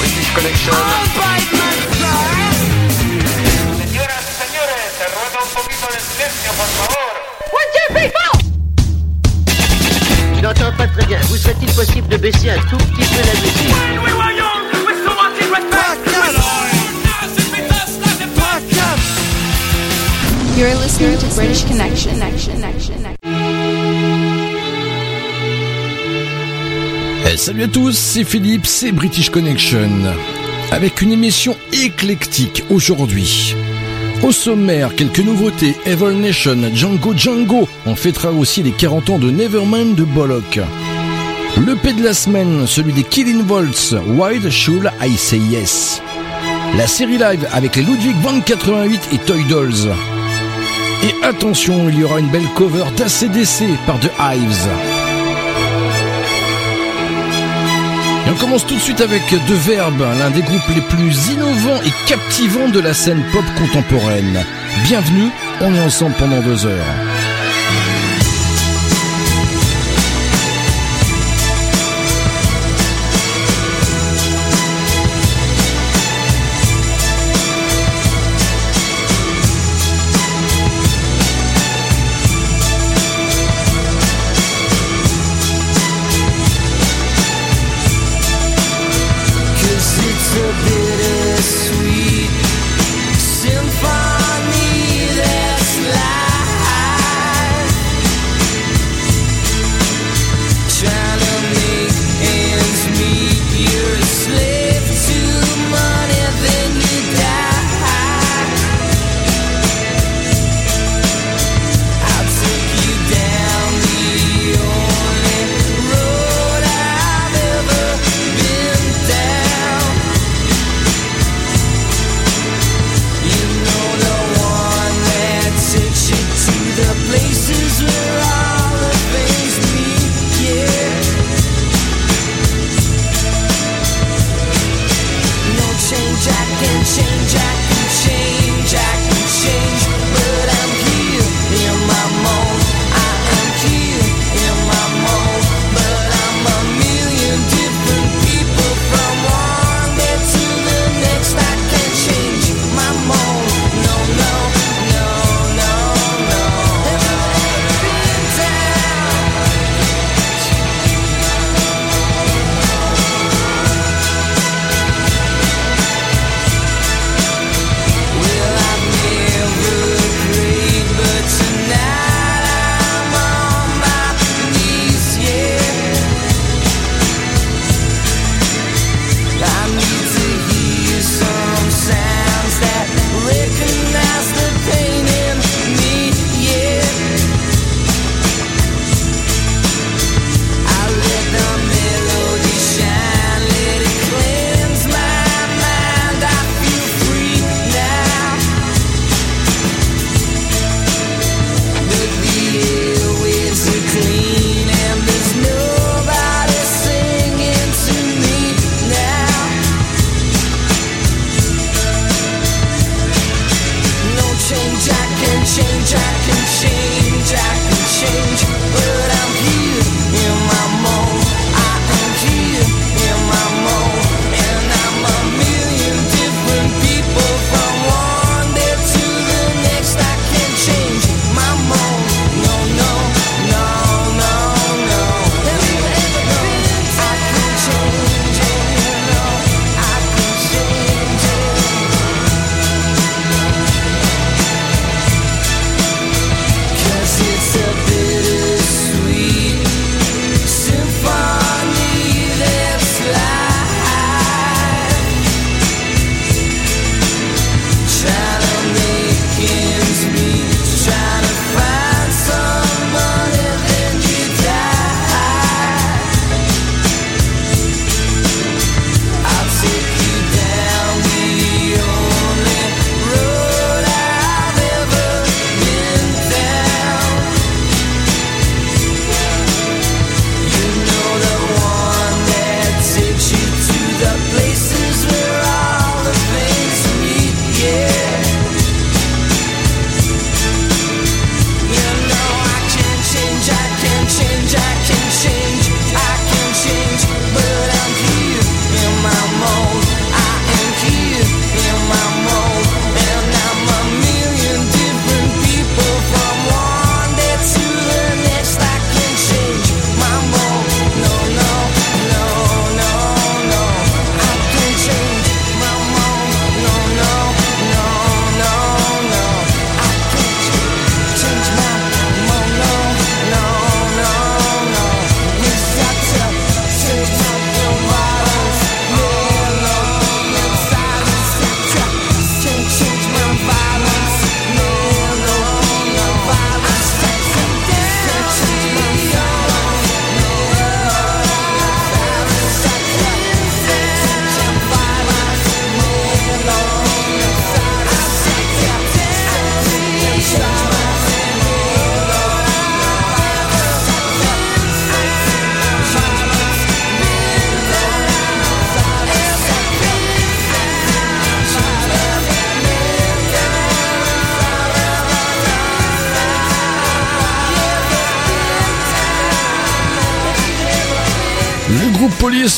British Connection. Señoras y señores, se ruega un poquito de silencio, por favor. Je n'entends pas très bien. Vous serait-il possible de baisser un tout petit peu la musique You're listening to British Connection. Eh, salut à tous, c'est Philippe, c'est British Connection. Avec une émission éclectique aujourd'hui. Au sommaire, quelques nouveautés. Evil Nation, Django Django. On fêtera aussi les 40 ans de Nevermind de Bollock. Le P de la semaine, celui des Killing Volts. Why Should I Say Yes? La série live avec les Ludwig Van 88 et Toy Dolls. Et attention, il y aura une belle cover d'ACDC par The Hives. On commence tout de suite avec The Verb, l'un des groupes les plus innovants et captivants de la scène pop contemporaine. Bienvenue, on est ensemble pendant deux heures.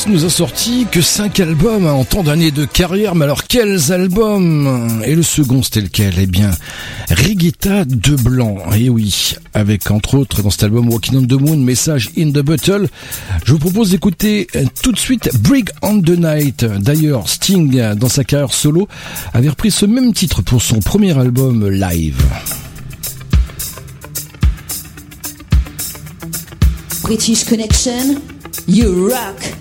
Nous a sorti que 5 albums en tant d'années de carrière, mais alors quels albums? Et le second c'était lequel? Eh bien, Rigetta de Blanc, et eh oui, avec entre autres dans cet album Walking on the Moon, Message in the Bottle. Je vous propose d'écouter euh, tout de suite Brig on the Night. D'ailleurs, Sting, dans sa carrière solo, avait repris ce même titre pour son premier album live. British Connection, you rock.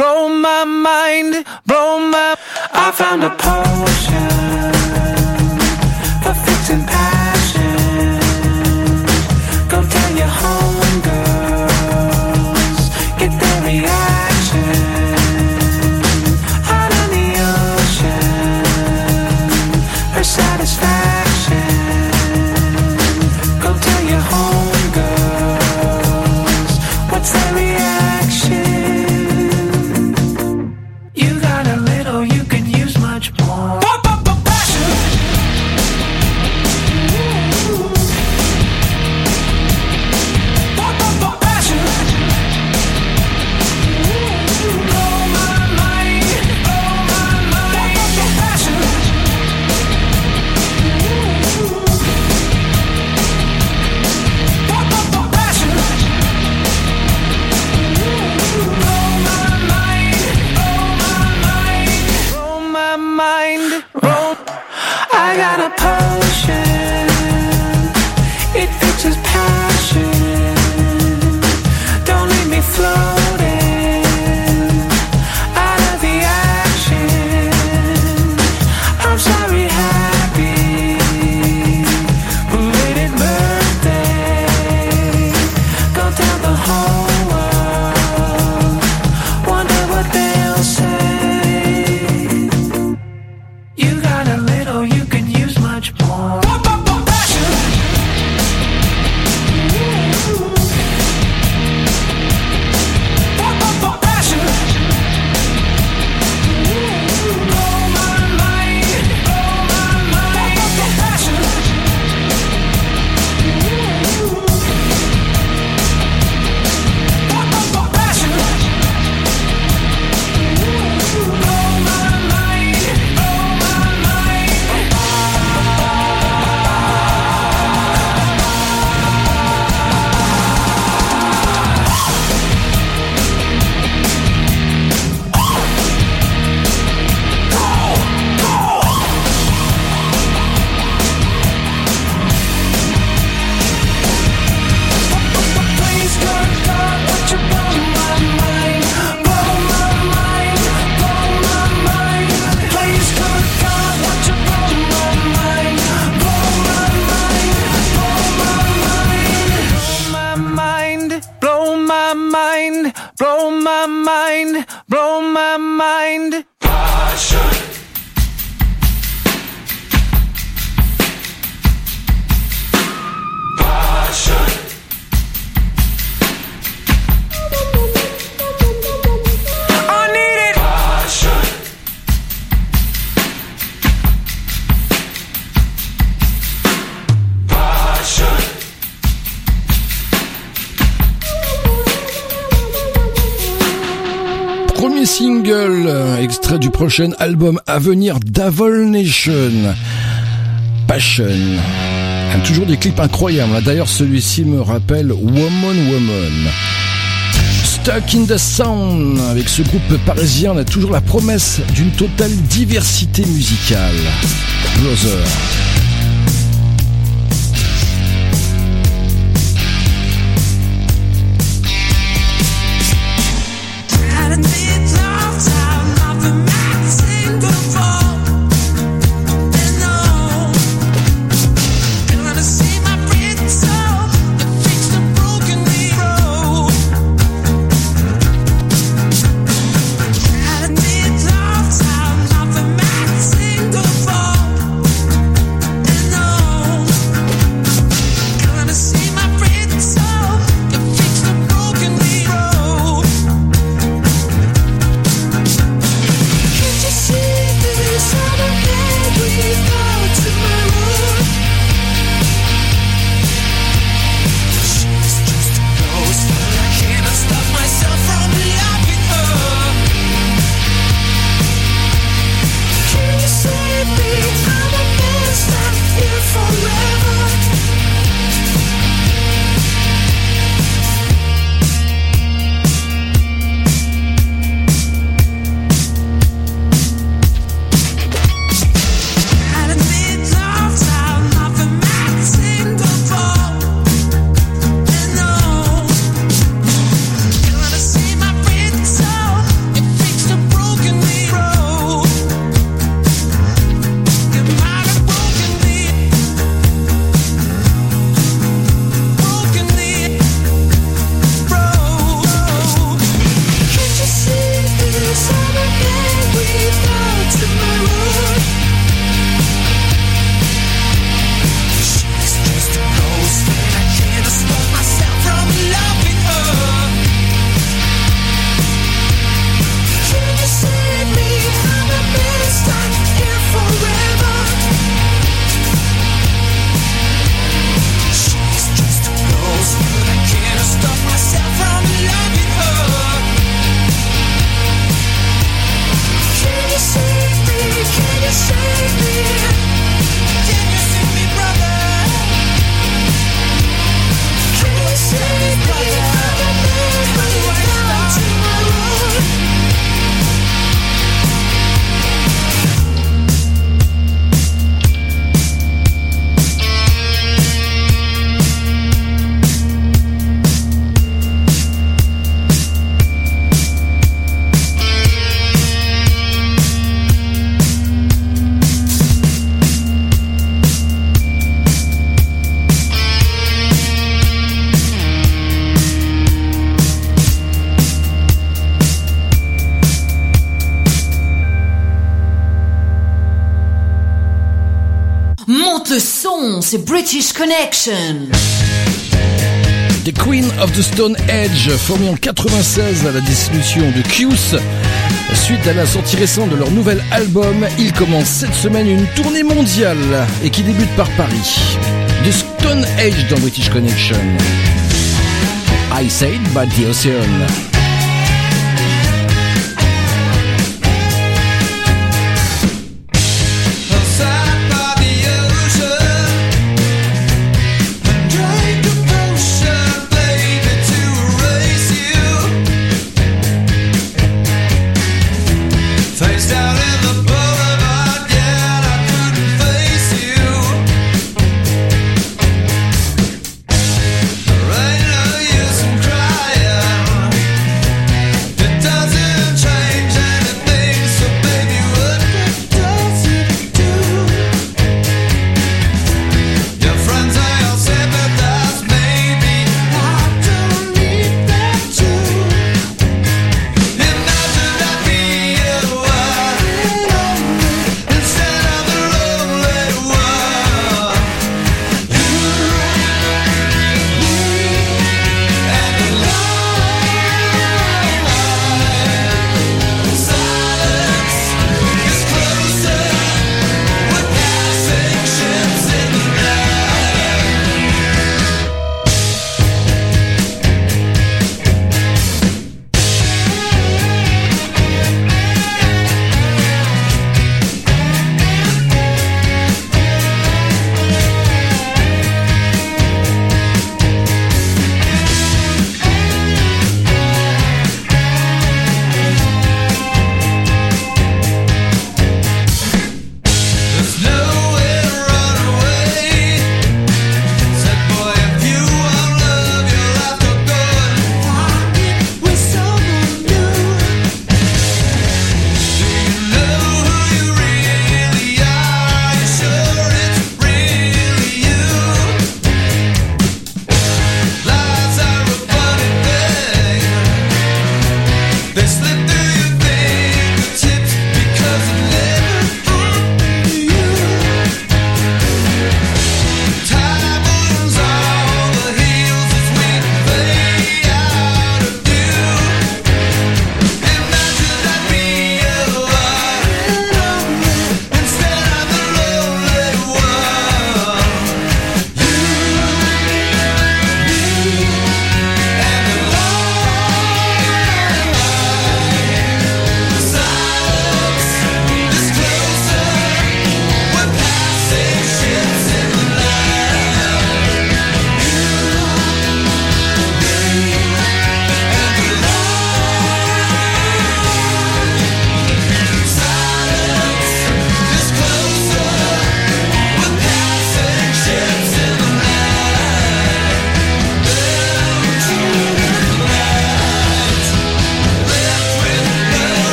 Blow my mind, blow my. I found a potion, perfect and power. Prochain album à venir d'Avol Nation. Passion. Toujours des clips incroyables. D'ailleurs, celui-ci me rappelle Woman Woman. Stuck in the Sound. Avec ce groupe parisien, on a toujours la promesse d'une totale diversité musicale. Brother. C'est British Connection. The Queen of the Stone Age, formée en 96 à la dissolution de Q's. Suite à la sortie récente de leur nouvel album, ils commencent cette semaine une tournée mondiale et qui débute par Paris. The Stone Age dans British Connection. I said by the Ocean.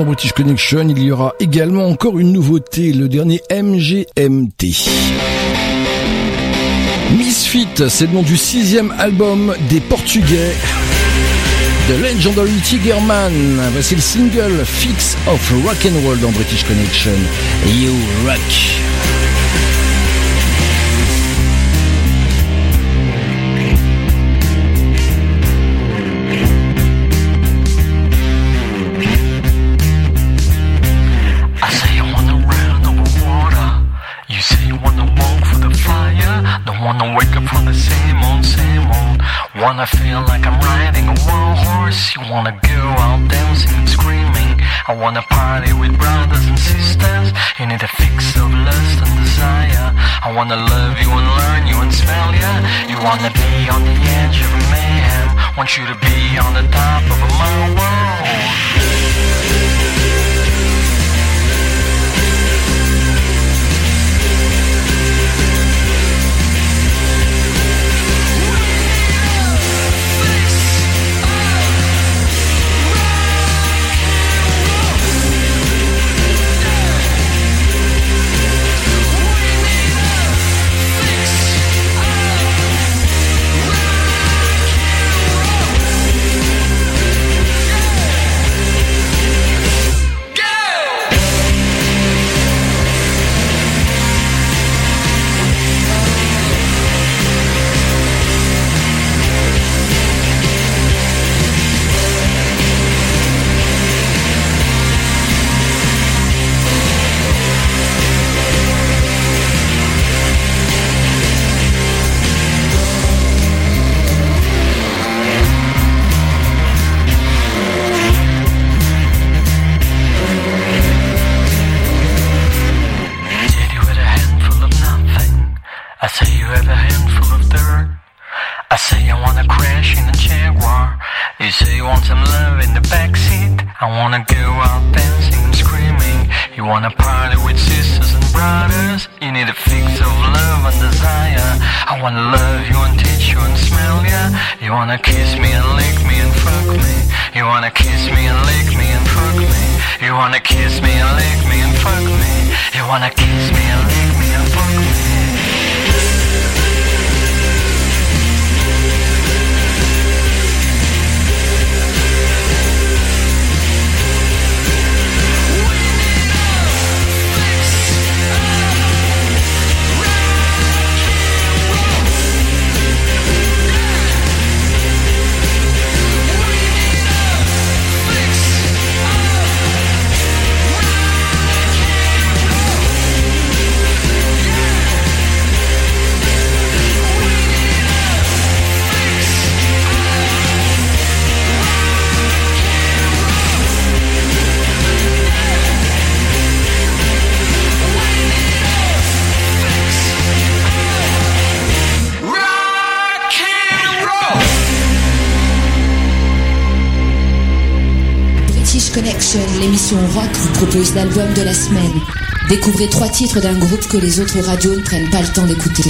Dans British Connection, il y aura également encore une nouveauté, le dernier MGMT. Misfit, c'est le nom du sixième album des Portugais de Legendary Tigerman. Voici le single Fix of Rock and Roll dans British Connection. You Rock. Wanna party with brothers and sisters. You need a fix of lust and desire. I wanna love you and learn you and smell ya. You wanna be on the edge of mayhem. Want you to be on the top of a my la semaine. Découvrez trois titres d'un groupe que les autres radios ne prennent pas le temps d'écouter.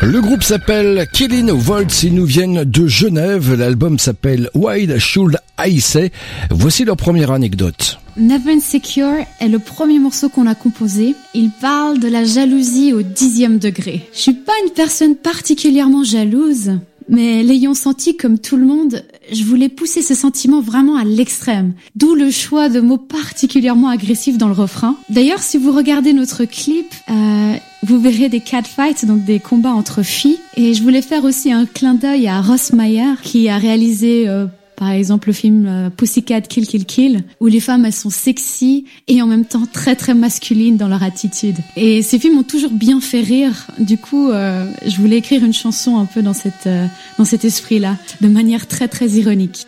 Le groupe s'appelle Killing Volts, ils nous viennent de Genève, l'album s'appelle Why Should I Say? Voici leur première anecdote. Never Insecure est le premier morceau qu'on a composé. Il parle de la jalousie au dixième degré. Je suis pas une personne particulièrement jalouse, mais l'ayant senti comme tout le monde, je voulais pousser ce sentiment vraiment à l'extrême. D'où le choix de mots particulièrement agressifs dans le refrain. D'ailleurs, si vous regardez notre clip, euh, vous verrez des catfights, donc des combats entre filles. Et je voulais faire aussi un clin d'œil à Ross Meyer, qui a réalisé euh, par exemple le film euh, Pussycat Kill Kill Kill, où les femmes elles sont sexy et en même temps très très masculines dans leur attitude. Et ces films m'ont toujours bien fait rire. Du coup, euh, je voulais écrire une chanson un peu dans cette euh, dans cet esprit-là, de manière très très ironique.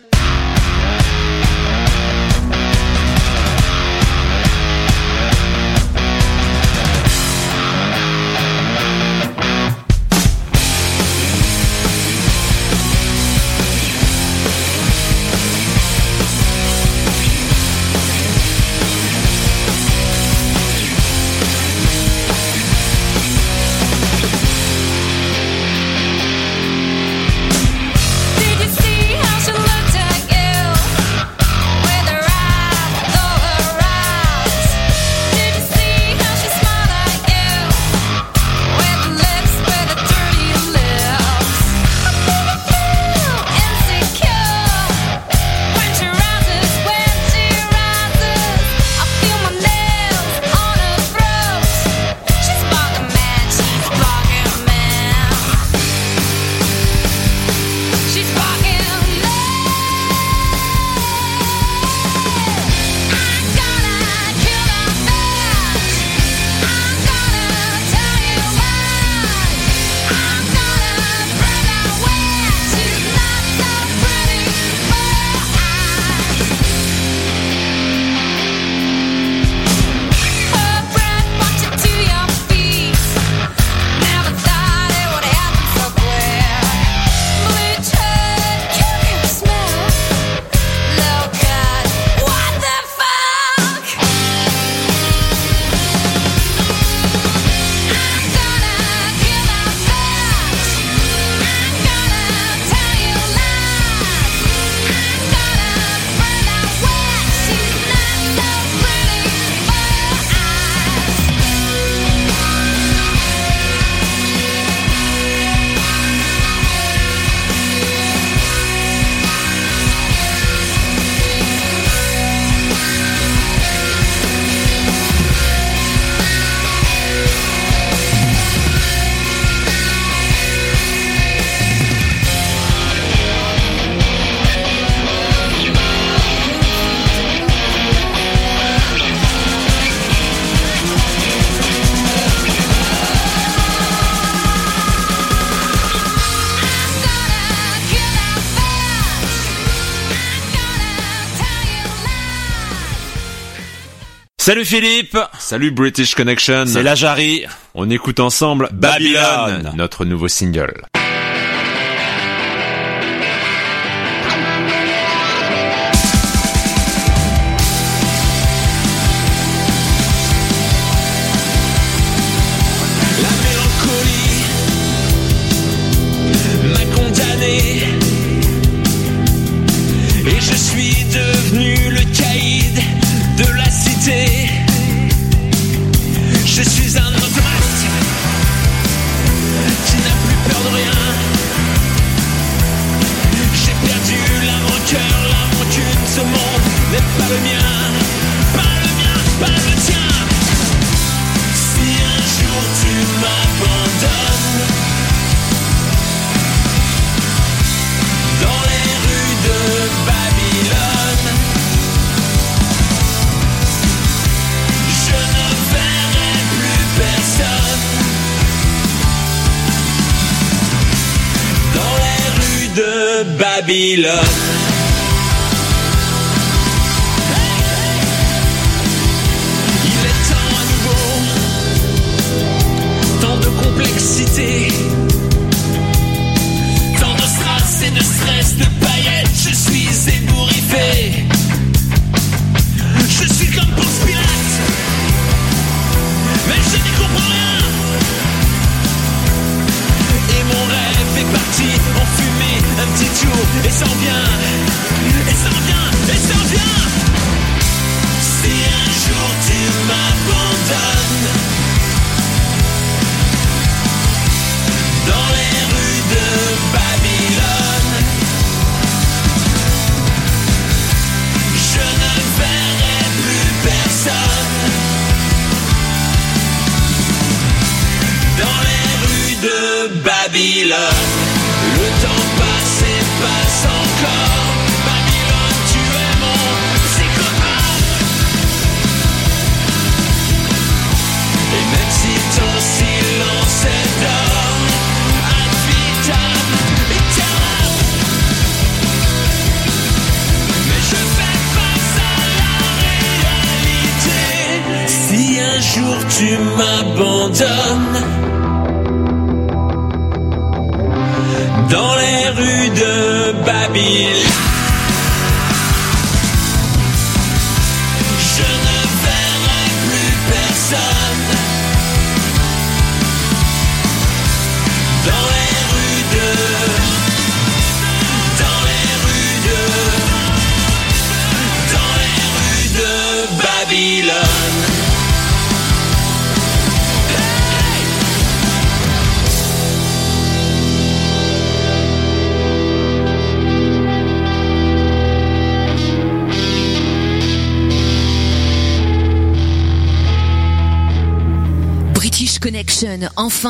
Salut Philippe Salut British Connection C'est la Jarry On écoute ensemble Babylone, Babylone. notre nouveau single.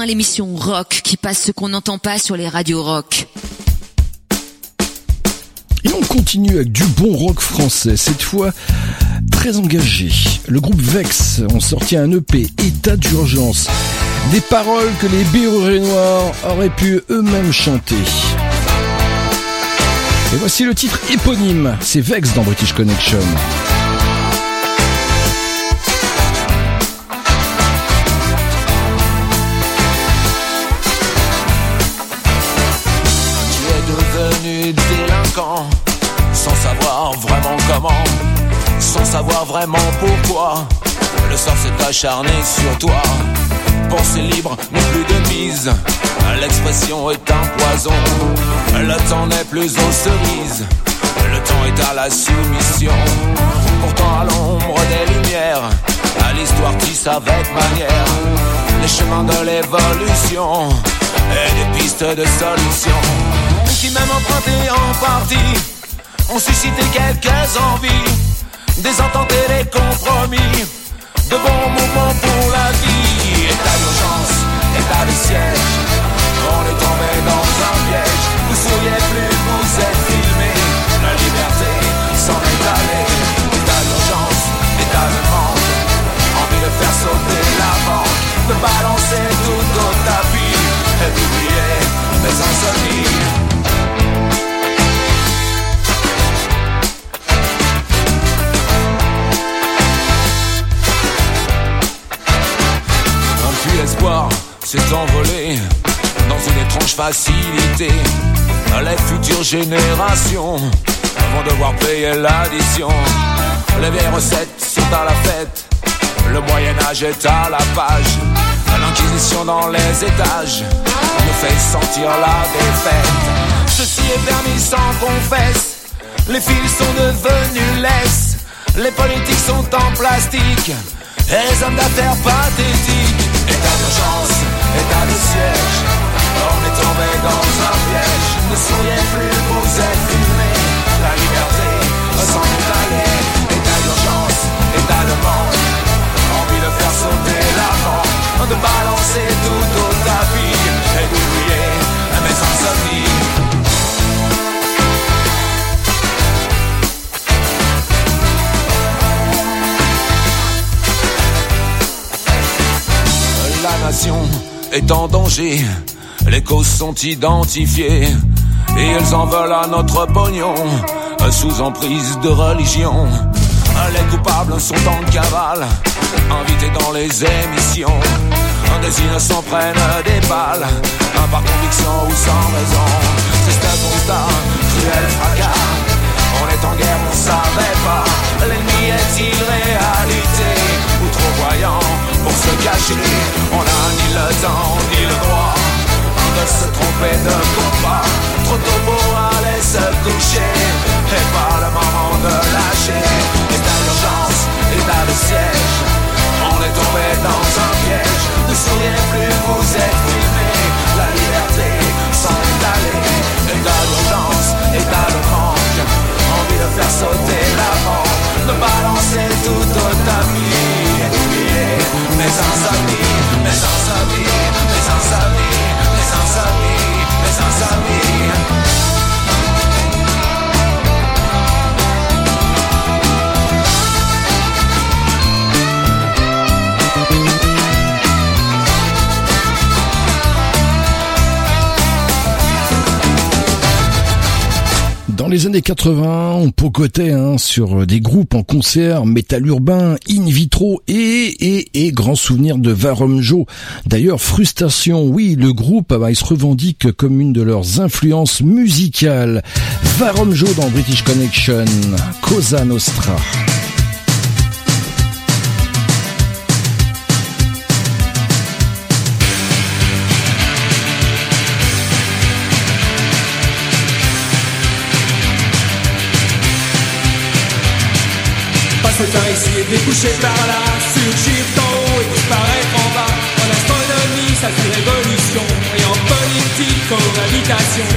Enfin l'émission rock qui passe ce qu'on n'entend pas sur les radios rock. Et on continue avec du bon rock français, cette fois très engagé. Le groupe Vex ont sorti un EP État d'urgence. Des paroles que les Bérués Noirs auraient pu eux-mêmes chanter. Et voici le titre éponyme, c'est Vex dans British Connection. Sans savoir vraiment pourquoi. Le sort s'est acharné sur toi. Pensée libre n'est plus de mise. L'expression est un poison. Le temps n'est plus aux cerises. Le temps est à la soumission. Pourtant à l'ombre des lumières, à l'histoire tisse avec manière les chemins de l'évolution et des pistes de solutions qui même empruntés en partie ont suscité quelques envies, des ententes et des compromis, de bons mouvements pour la vie. État d'urgence, état de siège, on est tombé dans un piège. Vous souriez plus, vous êtes filmé, la liberté s'en est allée. État d'urgence, état de manque, envie de faire sauter la banque, de balancer tout au tapis et d'oublier mes insomnies. S'envoler dans une étrange facilité. Les futures générations vont devoir payer l'addition. Les vieilles recettes sont à la fête. Le Moyen Âge est à la page. L'inquisition dans les étages nous fait sentir la défaite. Ceci est permis sans confesse. Les fils sont devenus laisses. Les politiques sont en plastique. Et les hommes d'affaires pathétiques. État d'urgence, état de siège. On est tombé dans un piège. Ne souriez plus, vous êtes fumés. La liberté sans aller. État d'urgence, état de manque. Envie de faire sauter l'avant. De balancer tout au tapis. Nation est en danger, les causes sont identifiées et elles en veulent à notre pognon, sous emprise de religion. Les coupables sont en cavale, invités dans les émissions. Des innocents prennent des balles, par conviction ou sans raison. Triste constat, cruel fracas. On est en guerre, on savait pas. L'ennemi est-il réalité ou trop voyant? Pour se cacher On n'a ni le temps ni le droit de se tromper de combat. Trop tôt pour aller se coucher et pas le moment de lâcher. État d'urgence, état de siège. On est tombé dans un piège. Ne souriez plus, vous êtes filmés. La liberté s'en est allée. État d'urgence, état de manque. Envie de faire sauter l'avant. De balancer tout au tapis. Et d'oublier mes insomnies, mes insomnies, mes insomnies, mes insomnies, les années 80, on pocotait hein, sur des groupes en concert, métal urbain, in vitro et, et, et grand souvenir de Varomjo. D'ailleurs, Frustration, oui, le groupe ah bah, se revendique comme une de leurs influences musicales. Varomjo dans British Connection, Cosa Nostra. Passer par ici et découcher par là, surgir d'en haut et disparaître en bas. En astronomie, ça fait révolution, et en politique, cohabitation.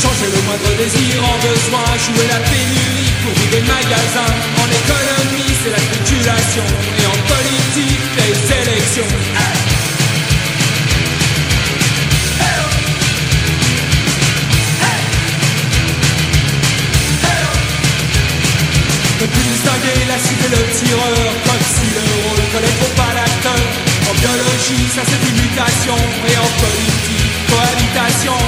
Changer le moindre désir en besoin, jouer la pénurie pour vider le magasin. En économie, c'est la spéculation, et en politique, les élections. La cible et le tireur Comme si le rôle trop pas l'acteur En biologie, ça c'est une mutation Et en politique, cohabitation.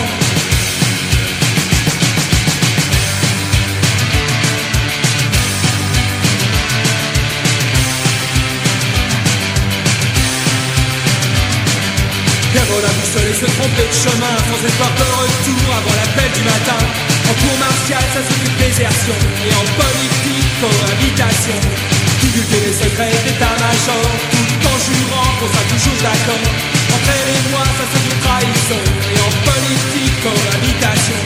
Perdre la boussole et se tromper de chemin Sans espoir de retour avant l'appel du matin. En cours martial, ça c'est une désertion Et en politique, cohabitation Divulguer les secrets d'état-major Tout en jurant qu'on sera toujours d'accord. Entre elle et moi, ça c'est une trahison. Et en politique, cohabitation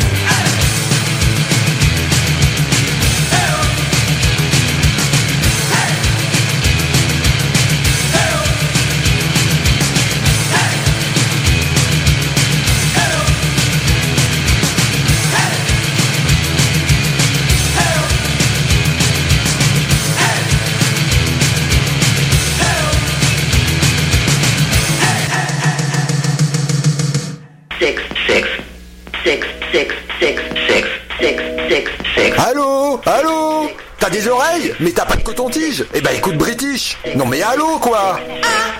des oreilles Mais t'as pas de coton-tige. Eh ben écoute British. Non mais allô quoi? Diggy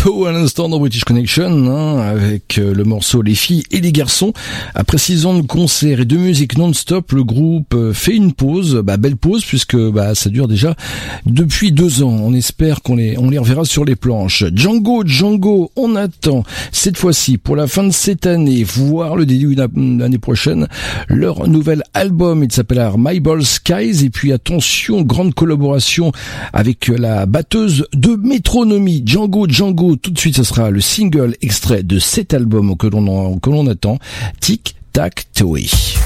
two À l'instant dans British Connection, hein, avec euh, le morceau Les filles et les garçons. Après six ans de concerts et de musique non-stop, le groupe euh, fait une pause, bah, belle pause puisque bah, ça dure déjà depuis deux ans. On espère qu'on les, on les reverra sur les planches. Django, Django, on attend cette fois-ci pour la fin de cette année, voire le début de l'année prochaine, leur nouvel album. Il s'appelle My Ball Skies et puis attention, grande collaboration avec la batteuse de métronomie Django Django. Tout de suite, ce sera le single extrait de cet album que l'on que l'on attend. Tic Tac Toe.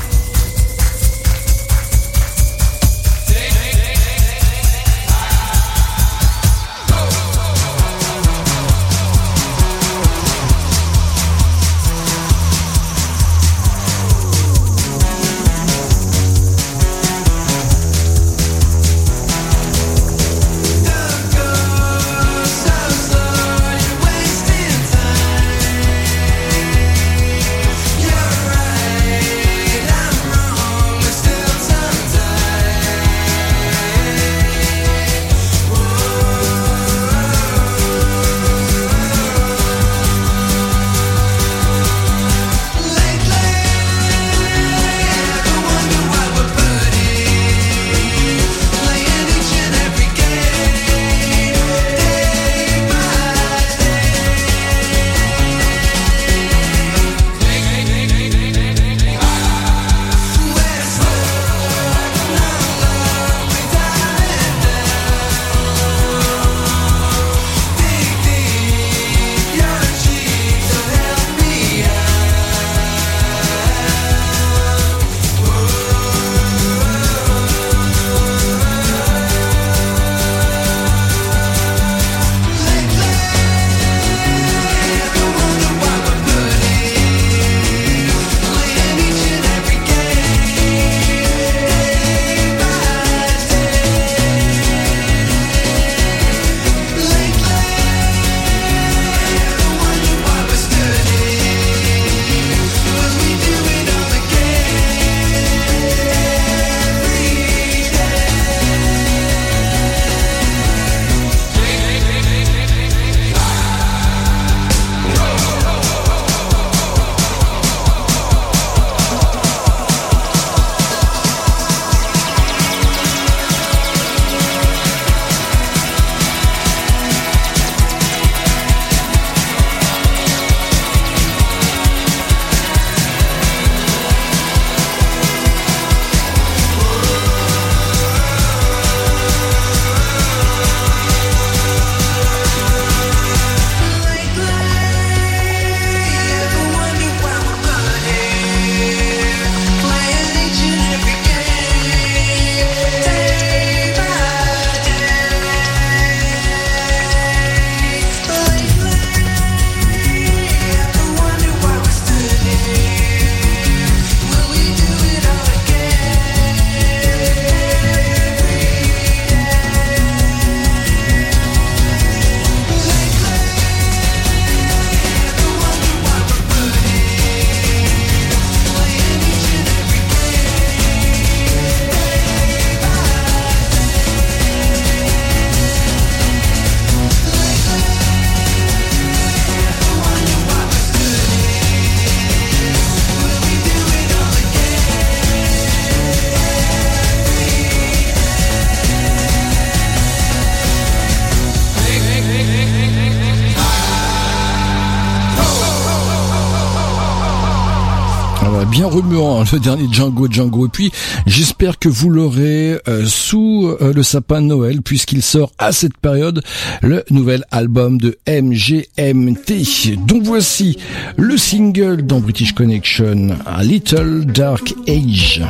remuant, le dernier Django Django. Et puis, j'espère que vous l'aurez euh, sous euh, le sapin de Noël, puisqu'il sort à cette période le nouvel album de MGMT. Donc voici le single dans British Connection, A Little Dark Age.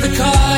the car.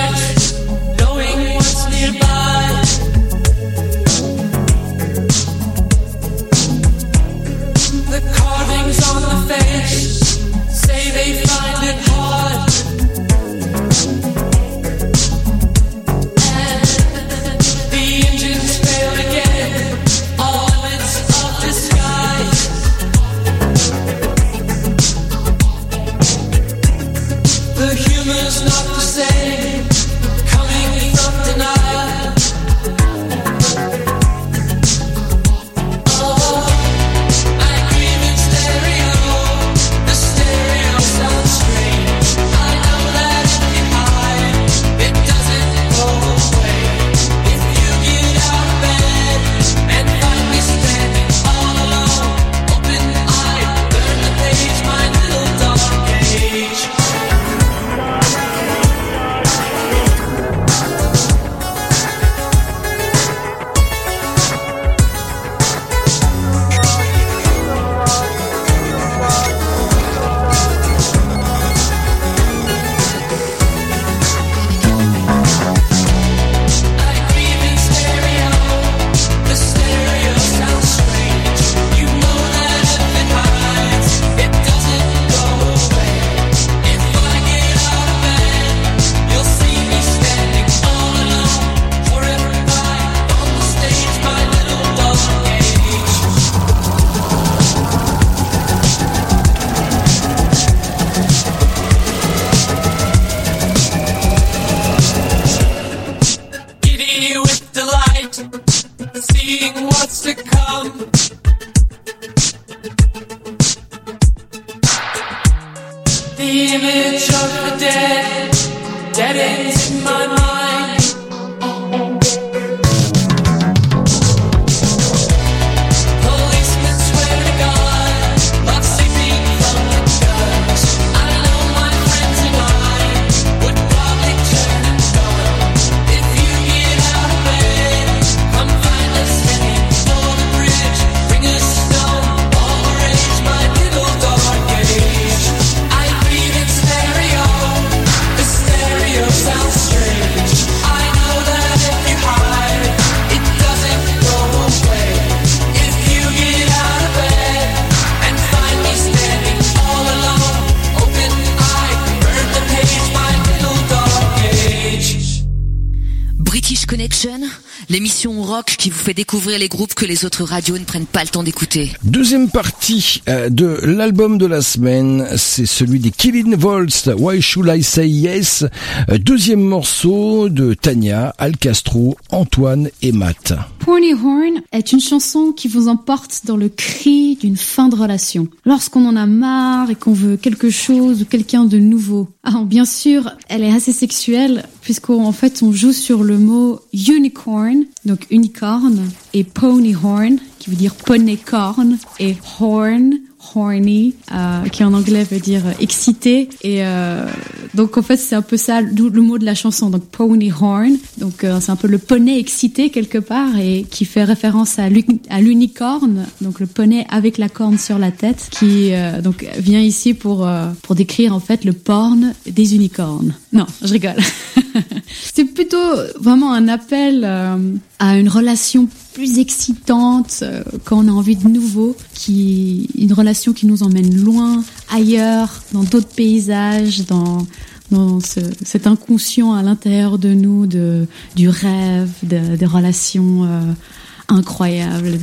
découvrir les groupes que les autres radios ne prennent pas le temps d'écouter. Deuxième partie euh, de l'album de la semaine, c'est celui des Killing Volts, Why Should I Say Yes? Euh, deuxième morceau de Tania, Al Castro, Antoine et Matt. Pony Horn est une chanson qui vous emporte dans le cri d'une fin de relation. Lorsqu'on en a marre et qu'on veut quelque chose ou quelqu'un de nouveau. Ah, bien sûr, elle est assez sexuelle, puisqu'en fait on joue sur le mot unicorn, donc unicorn et ponyhorn, qui veut dire poney corne, et horn horny, euh, qui en anglais veut dire euh, excité. Et euh, donc en fait c'est un peu ça, le mot de la chanson. Donc pony horn, donc c'est un peu le poney excité quelque part et qui fait référence à l'uni- à l'unicorne, donc le poney avec la corne sur la tête, qui donc vient ici pour pour décrire en fait le porn des unicornes. Non, je rigole. c'est plutôt vraiment un appel à une relation plus excitante euh, quand on a envie de nouveau, qui une relation qui nous emmène loin, ailleurs, dans d'autres paysages, dans dans ce- cet inconscient à l'intérieur de nous de du rêve, de- des relations euh, incroyables.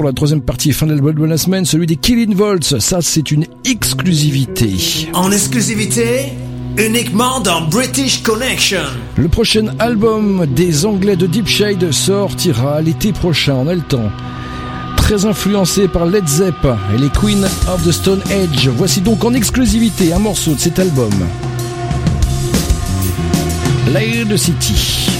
Pour la troisième partie, fin de l'album de la semaine, celui des Killing Volts. Ça, c'est une exclusivité. En exclusivité, uniquement dans British Connection. Le prochain album des Anglais de Deep Shade sortira l'été prochain, on a le temps. Très influencé par Led Zepp et les Queen of the Stone Age. Voici donc en exclusivité un morceau de cet album. Laird City.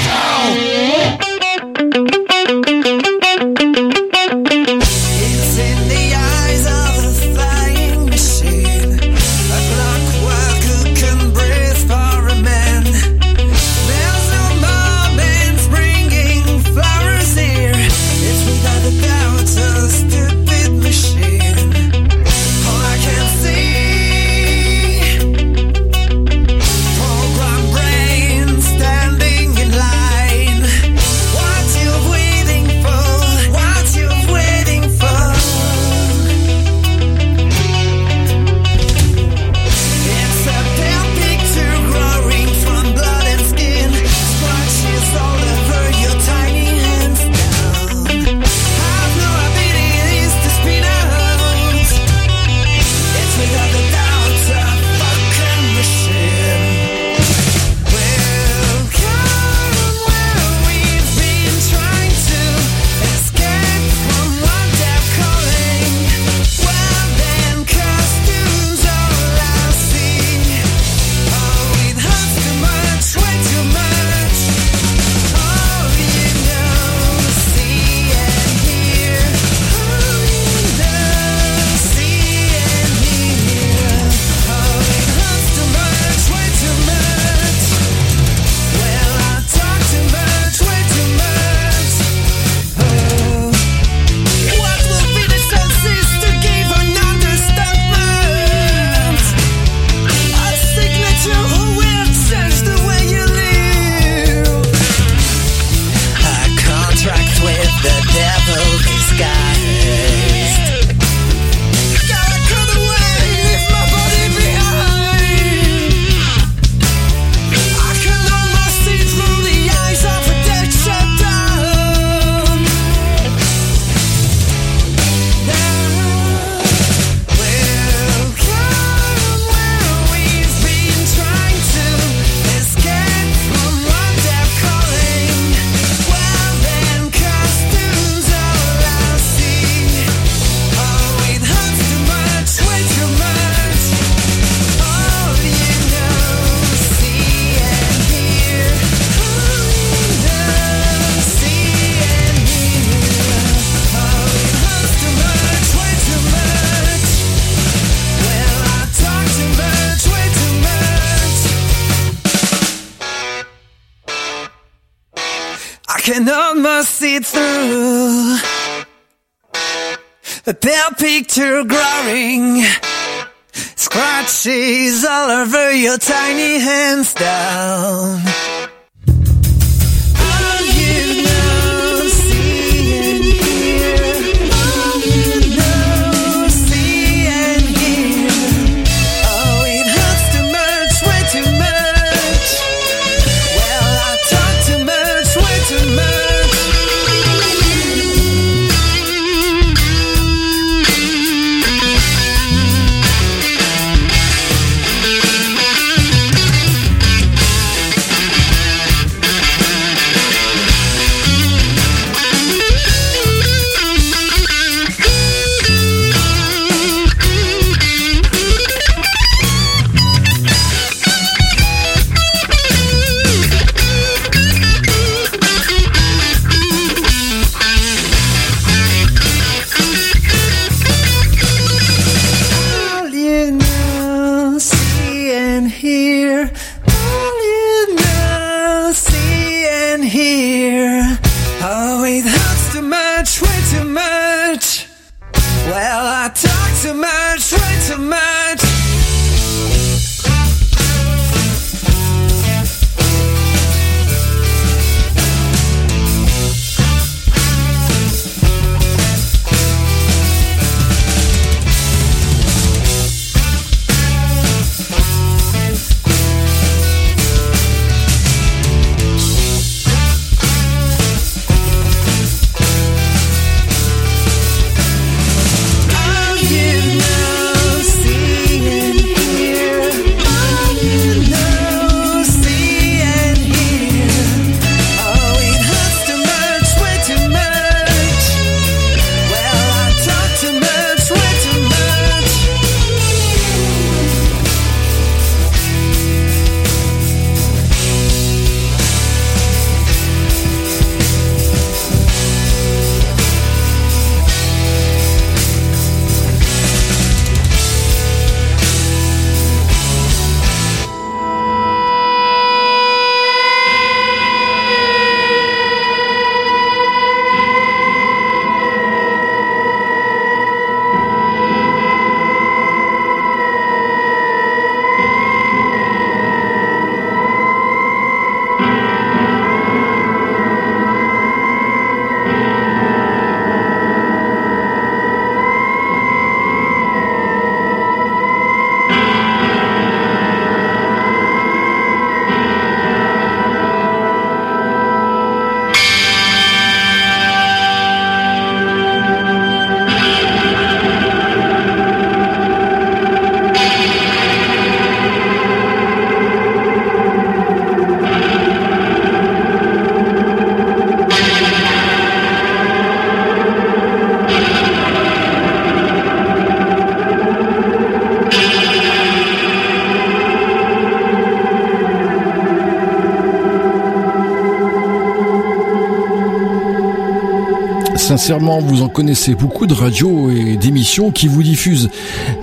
Vous en connaissez beaucoup de radios et d'émissions qui vous diffusent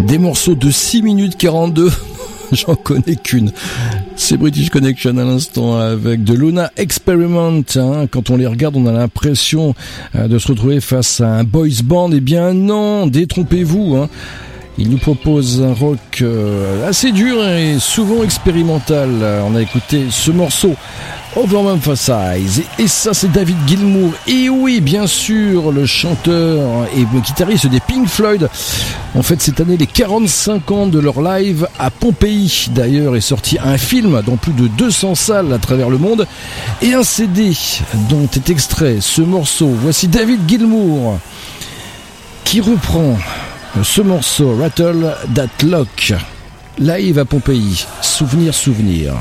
des morceaux de 6 minutes 42. J'en connais qu'une. C'est British Connection à l'instant avec de Luna Experiment. hein. Quand on les regarde, on a l'impression euh, de se retrouver face à un boys band. Eh bien non, détrompez-vous. Hein. Il nous propose un rock euh, assez dur et souvent expérimental. On a écouté ce morceau Over Memphasize et ça c'est David Gilmour. Et oui, bien sûr, le chanteur et le guitariste des Pink Floyd. En fait, cette année, les 45 ans de leur live à Pompéi. D'ailleurs, est sorti un film dans plus de 200 salles à travers le monde et un CD dont est extrait ce morceau. Voici David Gilmour qui reprend ce morceau Rattle That Lock live à Pompéi. Souvenir, souvenir.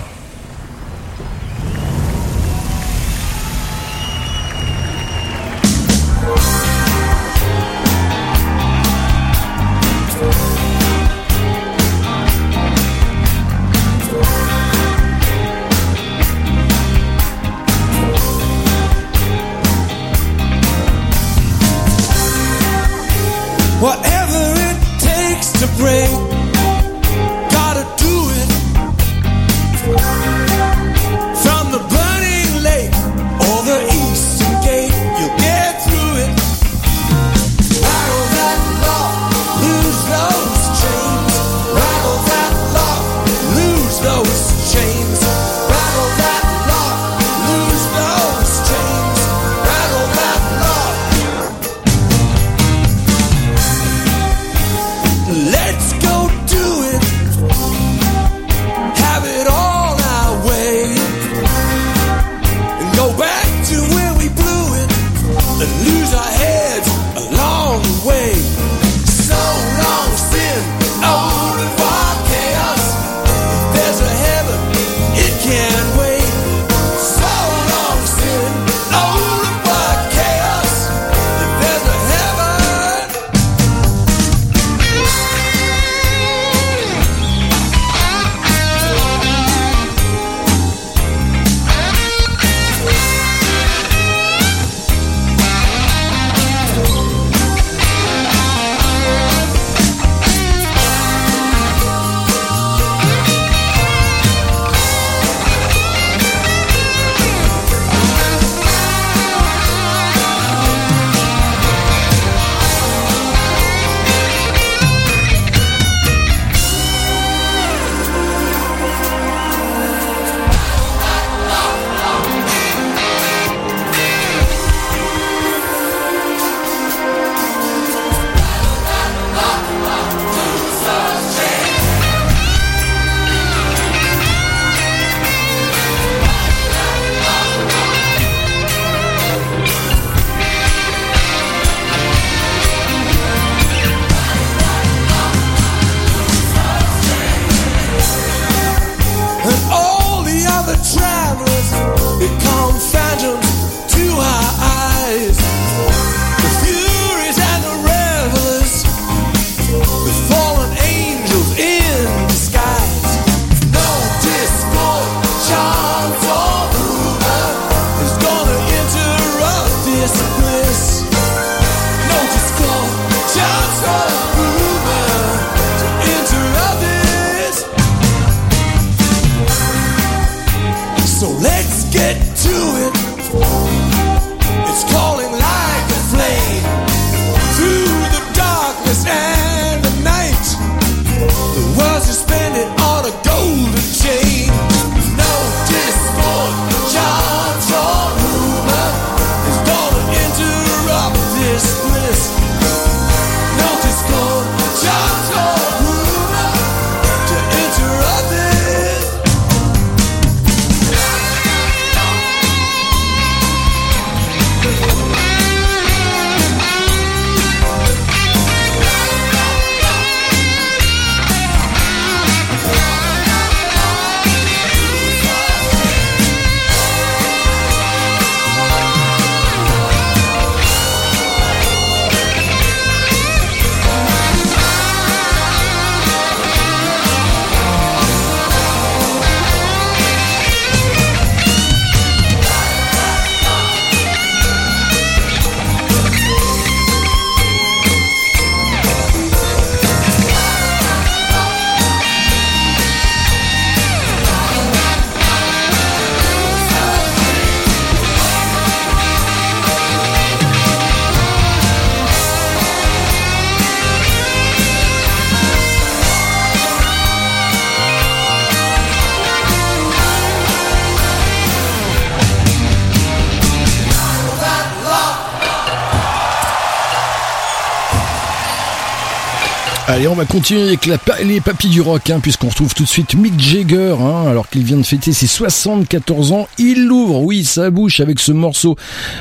Allez, on va continuer avec les papilles du rock, hein, puisqu'on retrouve tout de suite Mick Jagger, hein, alors qu'il vient de fêter ses 74 ans. Il ouvre, oui, sa bouche avec ce morceau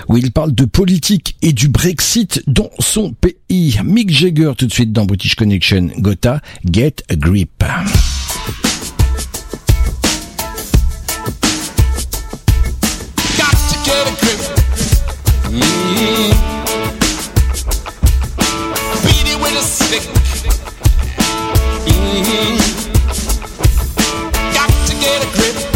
où il parle de politique et du Brexit dans son pays. Mick Jagger, tout de suite dans British Connection. Gotha, get a grip. Got to get a grip.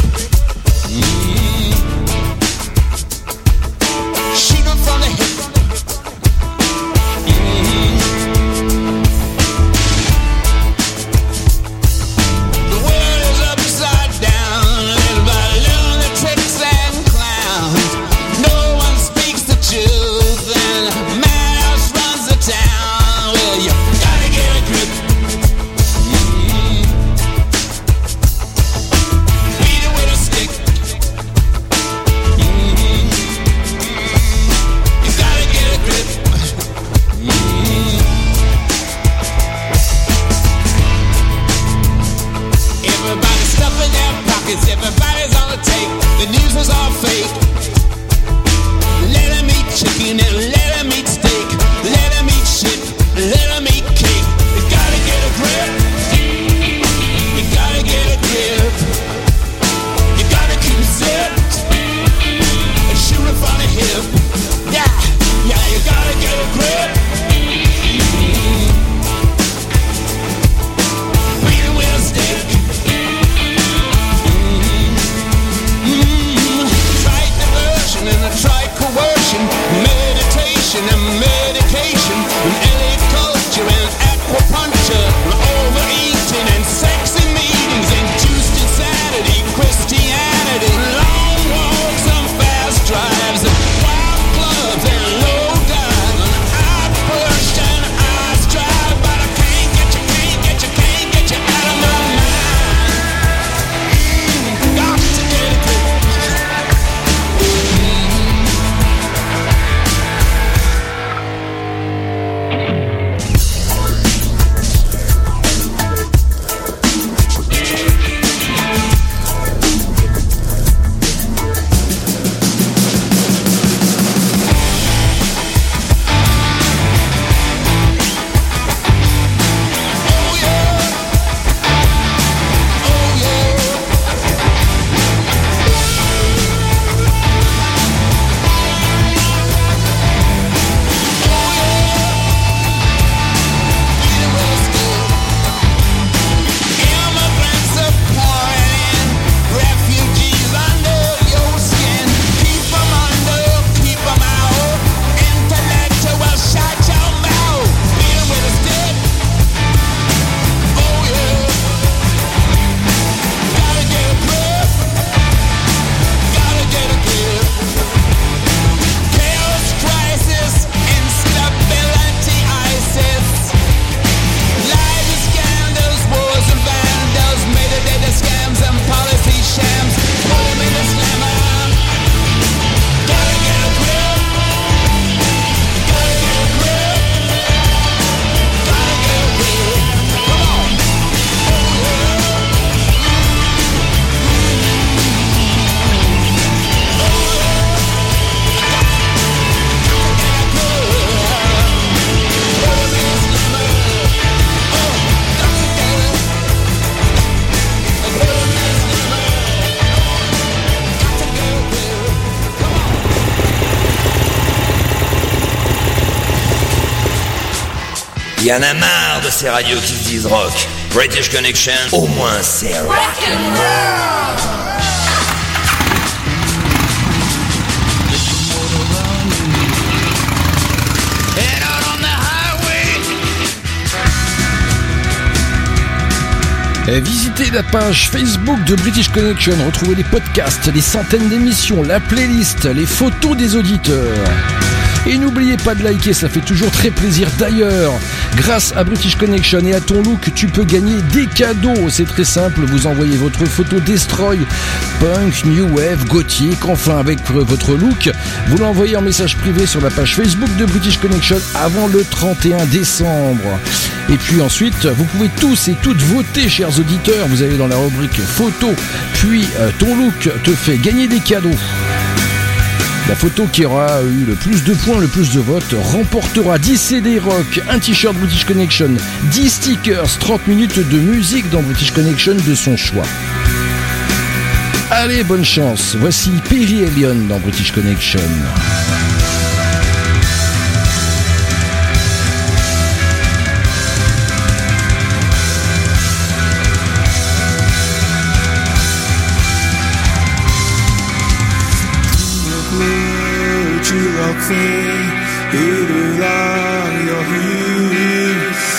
y en a marre de ces radios qui se disent rock. British Connection, au moins c'est rock. Eh, visitez la page Facebook de British Connection, retrouvez les podcasts, les centaines d'émissions, la playlist, les photos des auditeurs. Et n'oubliez pas de liker, ça fait toujours très plaisir. D'ailleurs, grâce à British Connection et à ton look, tu peux gagner des cadeaux. C'est très simple, vous envoyez votre photo Destroy, Punk, New Wave, Gothic, enfin avec votre look. Vous l'envoyez en message privé sur la page Facebook de British Connection avant le 31 décembre. Et puis ensuite, vous pouvez tous et toutes voter, chers auditeurs. Vous avez dans la rubrique photo, puis euh, ton look te fait gagner des cadeaux. La photo qui aura eu le plus de points, le plus de votes, remportera 10 CD rock, un t-shirt British Connection, 10 stickers, 30 minutes de musique dans British Connection de son choix. Allez, bonne chance. Voici Perry Ellion dans British Connection. szél, élő lánya hű,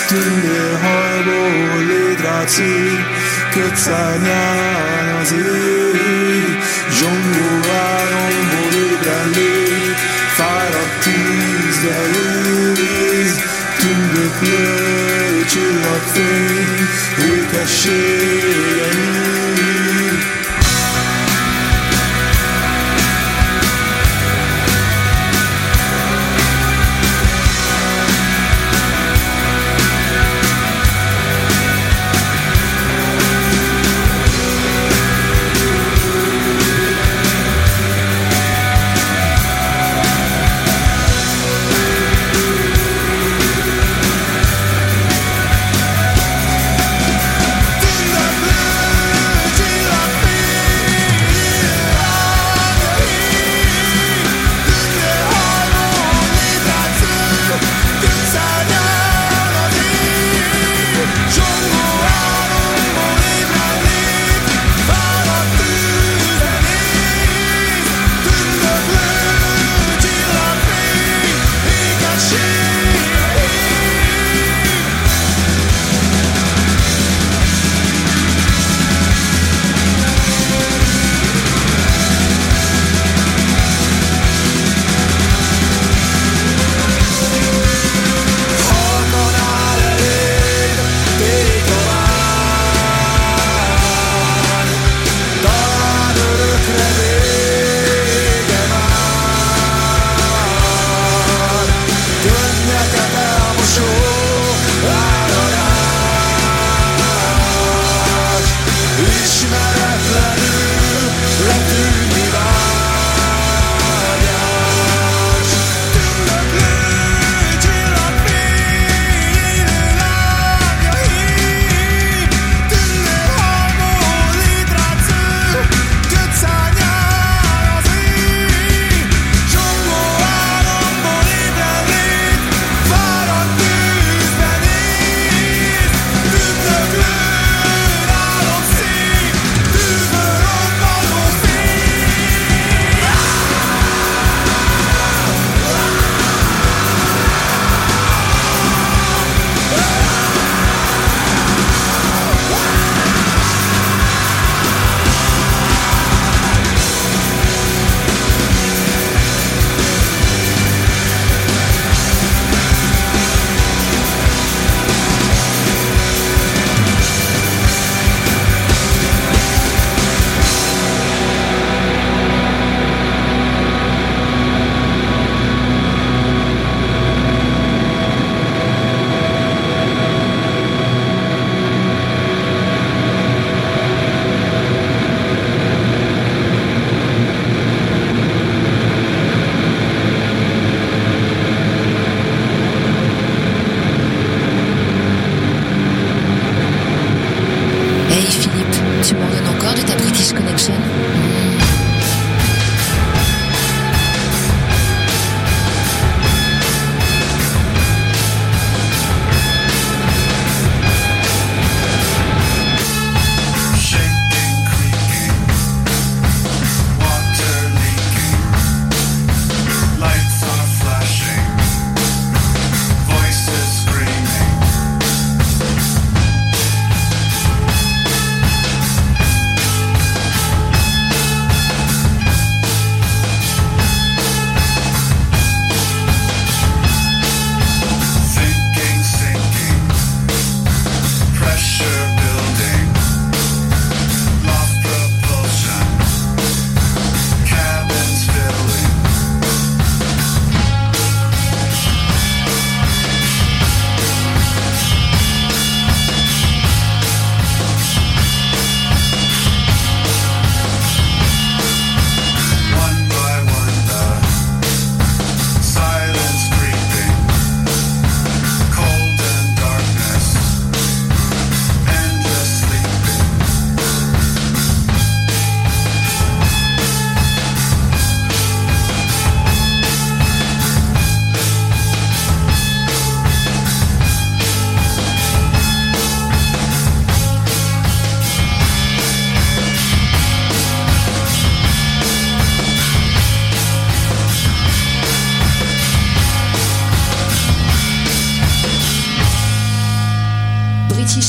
tündér hajból lédrád szél, kötszárnyán az ég, zsongó álomból ébren lég, fáradt tízbe őriz, tündök nő, csillagfény, ékessége nyíl.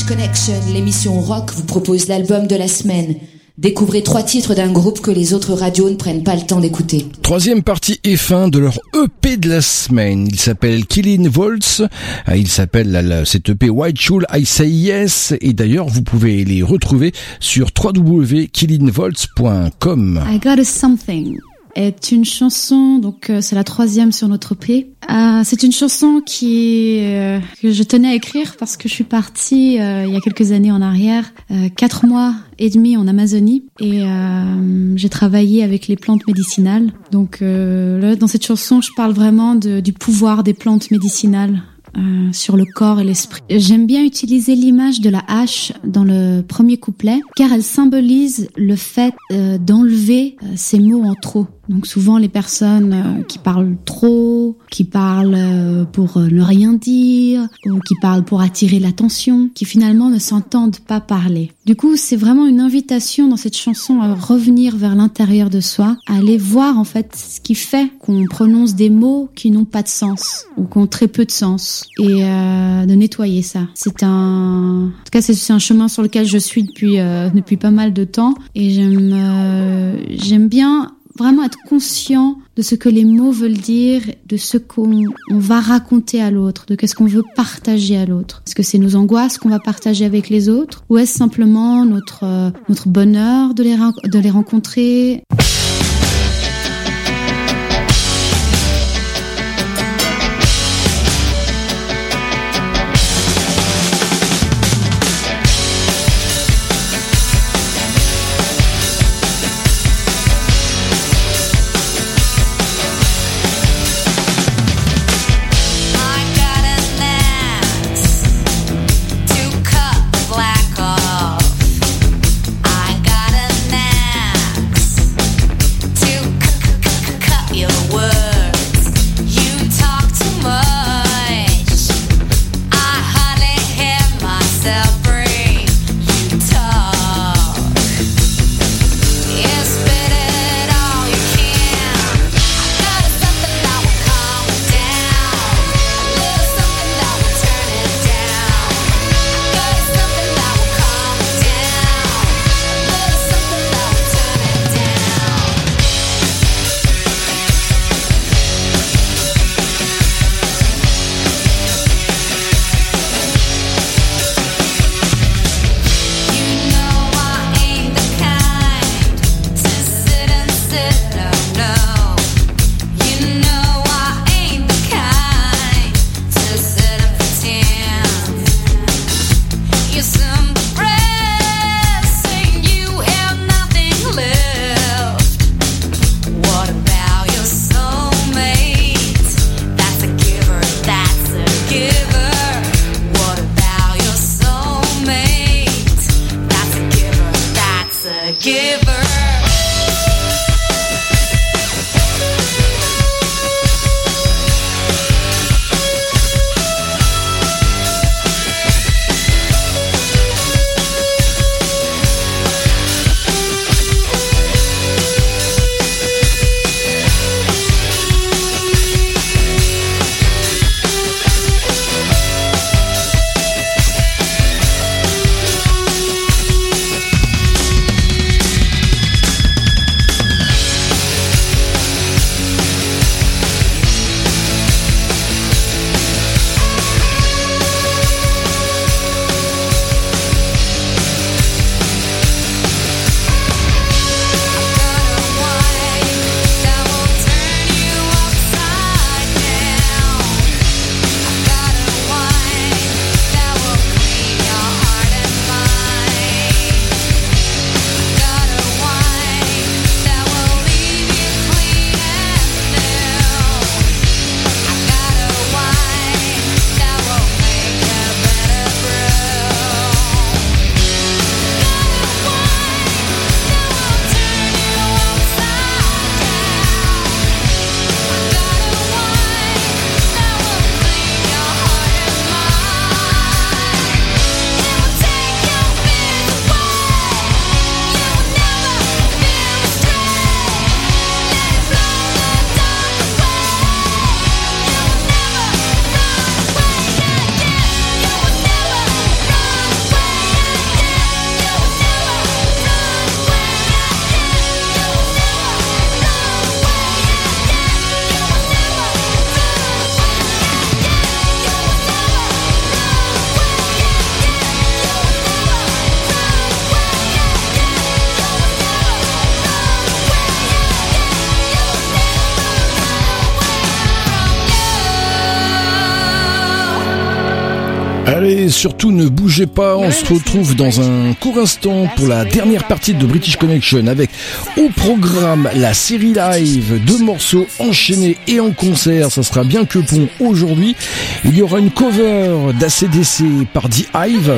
Connection, l'émission rock vous propose l'album de la semaine. Découvrez trois titres d'un groupe que les autres radios ne prennent pas le temps d'écouter. Troisième partie et fin de leur EP de la semaine. Il s'appelle Killing Volts. Ah, Il s'appelle cet EP White Should I Say Yes. Et d'ailleurs, vous pouvez les retrouver sur www.killingvolts.com. I Got a Something est une chanson, donc euh, c'est la troisième sur notre EP. Euh, c'est une chanson qui euh, que je tenais à écrire parce que je suis partie euh, il y a quelques années en arrière, euh, quatre mois et demi en Amazonie et euh, j'ai travaillé avec les plantes médicinales. Donc là, dans cette chanson, je parle vraiment de- du pouvoir des plantes médicinales euh, sur le corps et l'esprit. J'aime bien utiliser l'image de la hache dans le premier couplet, car elle symbolise le fait euh, d'enlever ces mots en trop. Donc souvent les personnes euh, qui parlent trop, qui parlent euh, pour euh, ne rien dire, ou qui parlent pour attirer l'attention, qui finalement ne s'entendent pas parler. Du coup, c'est vraiment une invitation dans cette chanson à revenir vers l'intérieur de soi, à aller voir en fait ce qui fait qu'on prononce des mots qui n'ont pas de sens ou qui ont très peu de sens et euh, de nettoyer ça. C'est un, en tout cas, c'est un chemin sur lequel je suis depuis euh, depuis pas mal de temps et j'aime euh, j'aime bien vraiment être conscient de ce que les mots veulent dire, de ce qu'on on va raconter à l'autre, de qu'est-ce qu'on veut partager à l'autre. Est-ce que c'est nos angoisses qu'on va partager avec les autres ou est-ce simplement notre euh, notre bonheur de les de les rencontrer? Surtout ne bougez pas, on se retrouve dans un court instant pour la dernière partie de British Connection avec au programme la série live, deux morceaux enchaînés et en concert, ça sera bien que bon aujourd'hui. Il y aura une cover d'ACDC par The Hive.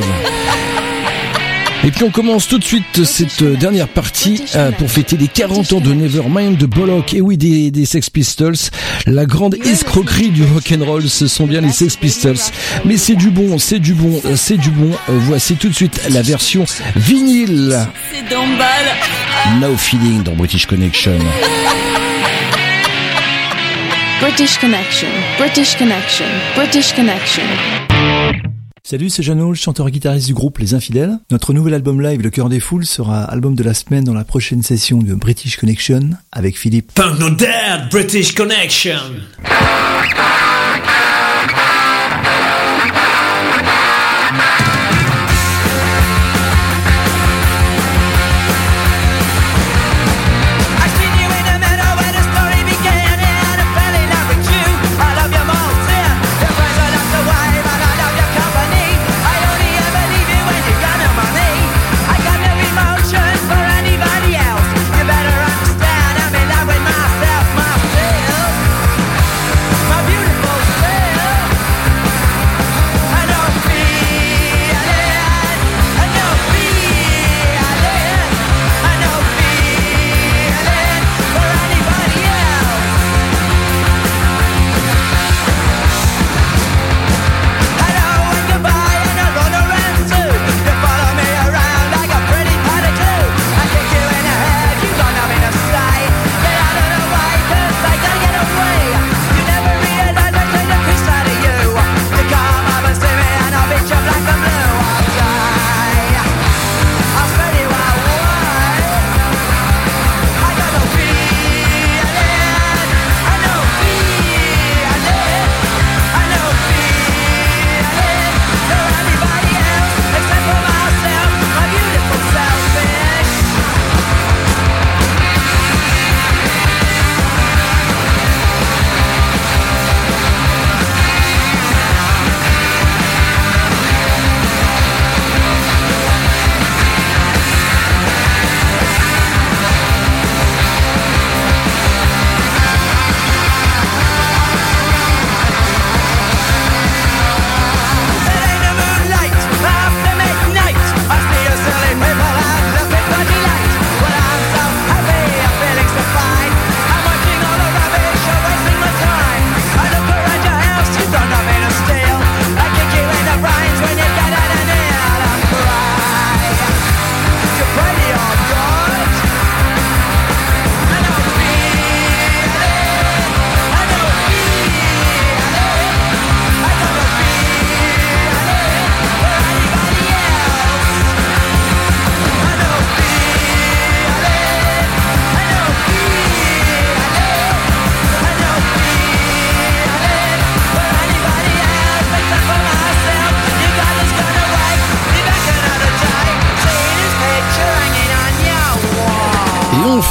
Et puis on commence tout de suite cette dernière partie euh, pour fêter les 40 ans de Nevermind de Bollock et oui des Sex Pistols. La grande escroquerie du rock'n'roll, ce sont bien les Sex Pistols. Mais c'est du bon, c'est du bon, euh, c'est du bon. Euh, Voici tout de suite la version vinyle. No Feeling dans British Connection. British Connection, British Connection, British Connection. Salut, c'est Jeannot, le chanteur et guitariste du groupe Les Infidèles. Notre nouvel album live Le Cœur des Foules sera album de la semaine dans la prochaine session de British Connection avec Philippe. Punk No Dead, British Connection.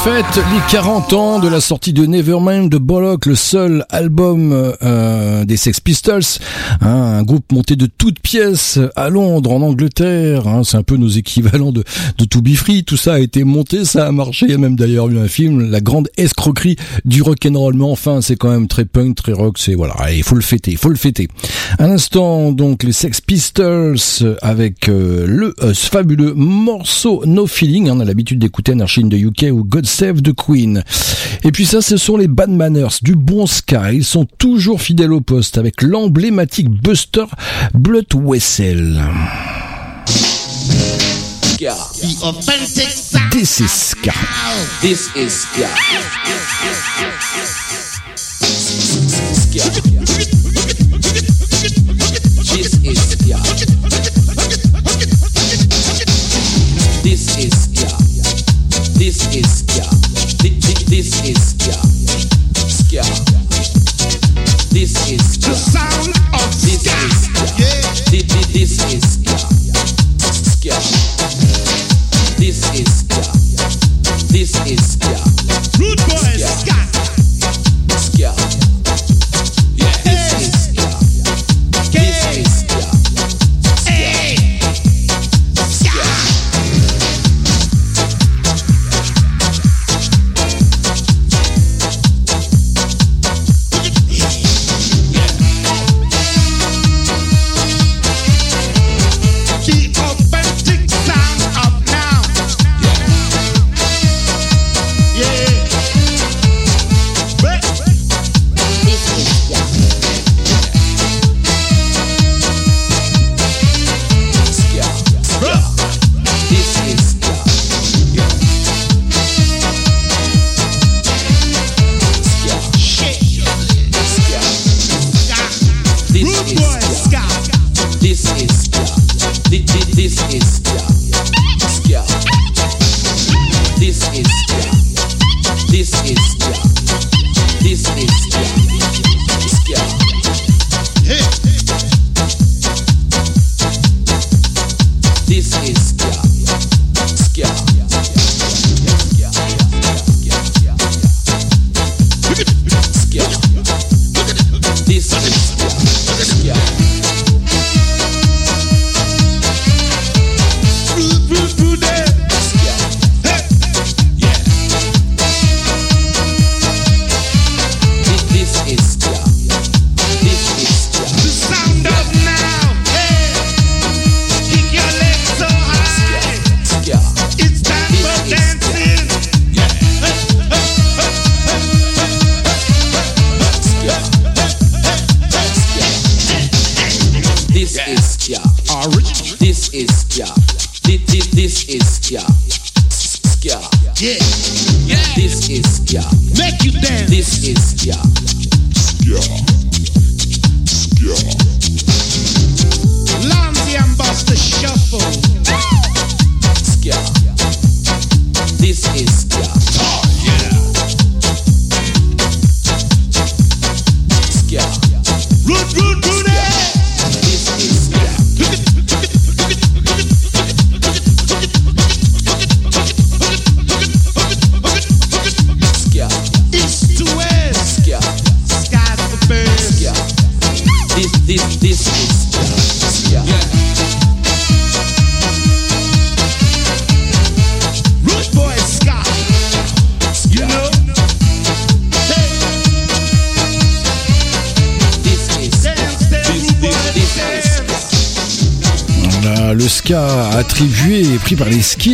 Fête les 40 ans de la sortie de Nevermind de Bollock, le seul album euh, des Sex Pistols, hein, un groupe monté de toutes pièces à Londres, en Angleterre. hein, c'est un peu nos équivalents de, de To Be Free. Tout ça a été monté, ça a marché. Il y a même d'ailleurs eu un film, La grande escroquerie du rock'n'roll. Mais enfin, c'est quand même très punk, très rock. C'est voilà, il faut le fêter, il faut le fêter. Un instant, donc les Sex Pistols avec euh, le euh, ce fabuleux morceau No Feeling. hein, on a l'habitude d'écouter Anarchy in the UK ou God Save the Queen. Et puis ça, ce sont les Bad Manners, du bon ska. Ils sont toujours fidèles au poste avec l'emblématique Buster Authentic sound. This is ska. This is ska. This is ska. This is ska. This is ska. Thi- thi- This is. Ska. Is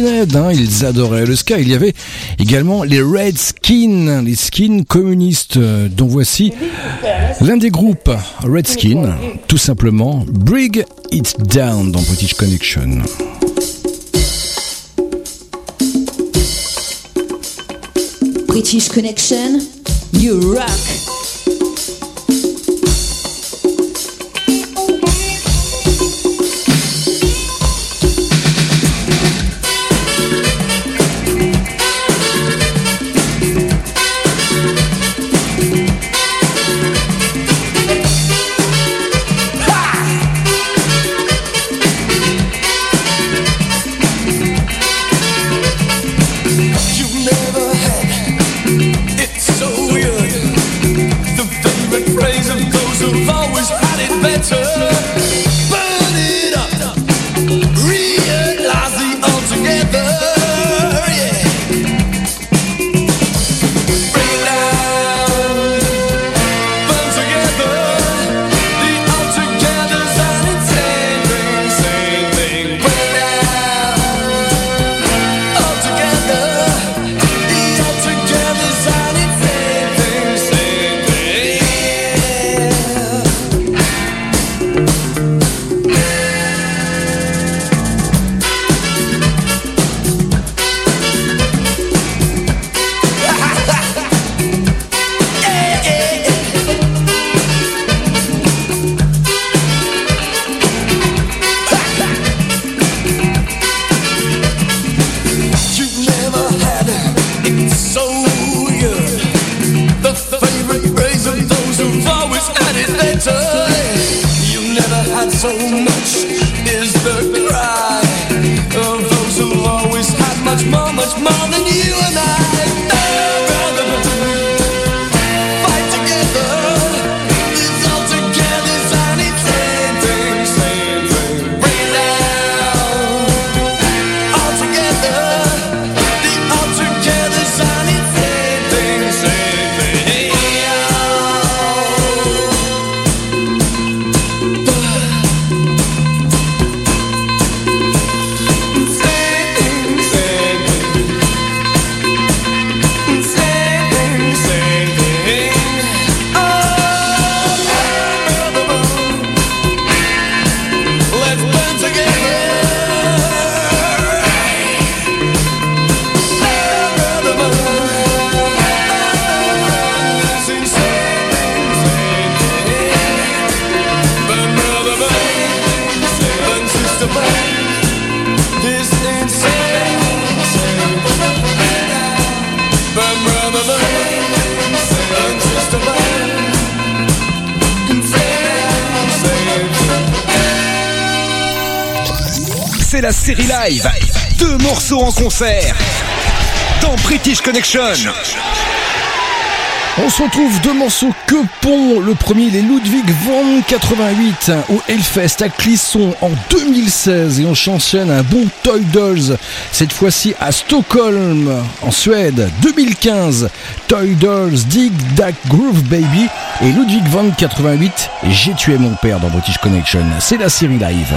Hein. ils adoraient le ska. Il y avait également les Redskins, les skins communistes, euh, dont voici l'un des groupes Redskin, tout simplement Brig It Down dans British Connection. British Connection, you rock! Dans British Connection. On se retrouve deux morceaux que pont. Le premier, il est Ludwig von 88 au Hellfest à Clisson en 2016 et on chansonne un bon Toy Dolls. Cette fois-ci à Stockholm en Suède 2015. Toy Dolls Dig That Groove Baby et Ludwig von 88 J'ai tué mon père dans British Connection. C'est la série live.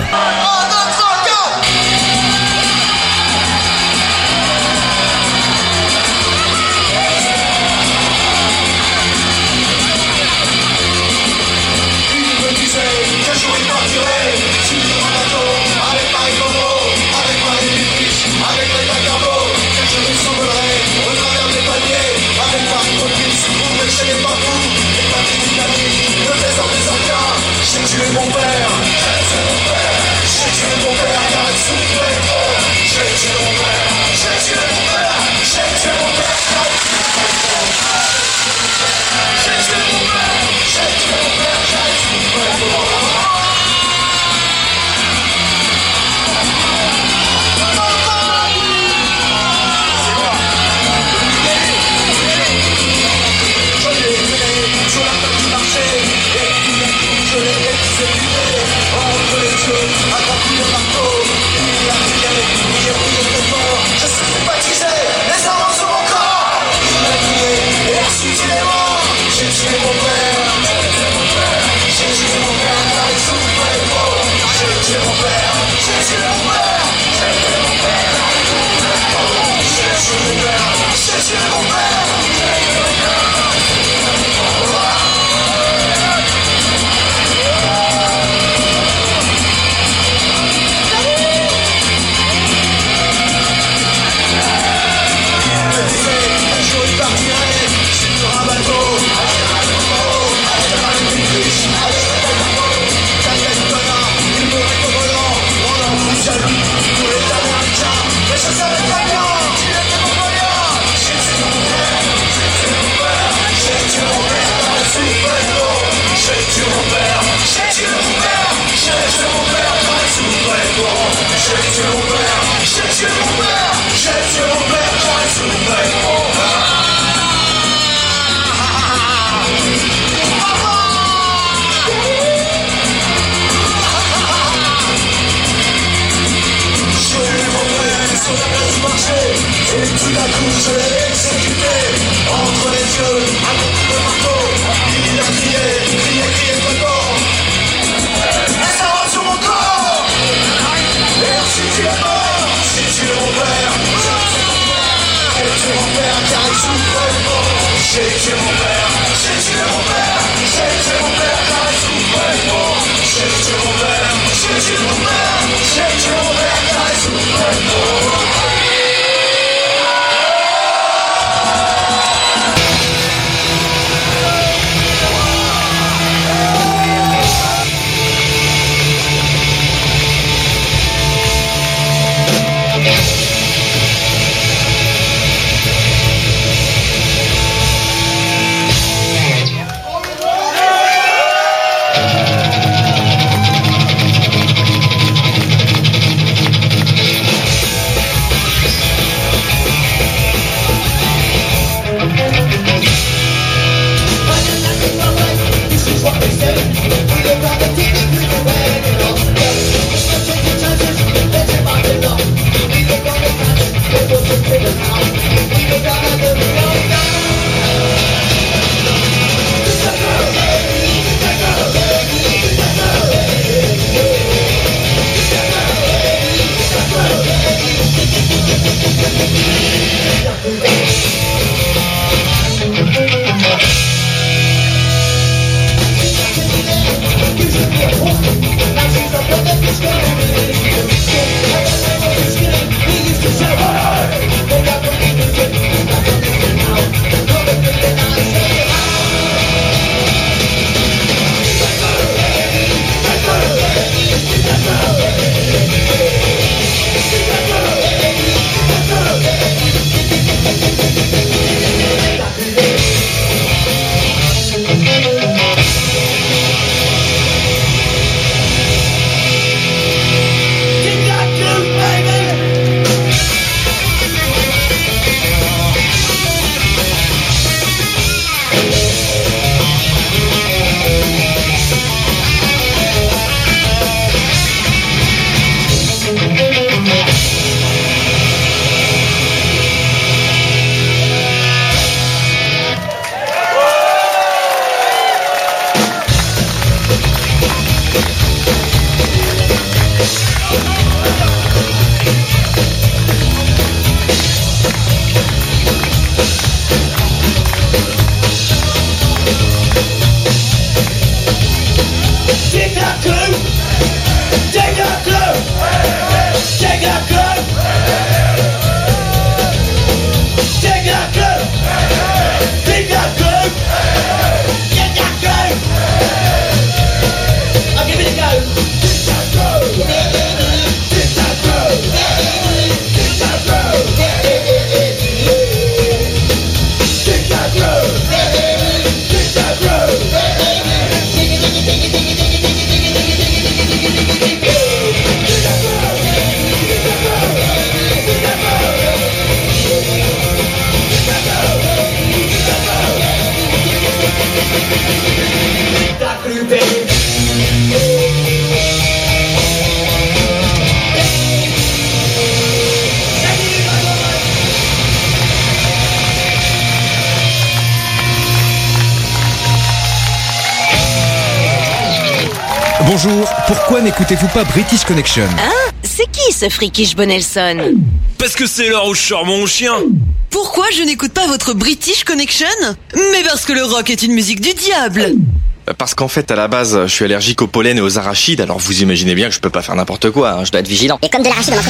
Pas British Connection Hein C'est qui ce frikish Bonelson Parce que c'est l'heure où je sors mon chien. Pourquoi je n'écoute pas votre British Connection Mais parce que le rock est une musique du diable Parce qu'en fait, à la base, je suis allergique au pollen et aux arachides, alors vous imaginez bien que je peux pas faire n'importe quoi, hein, je dois être vigilant. Et comme de l'arachide dans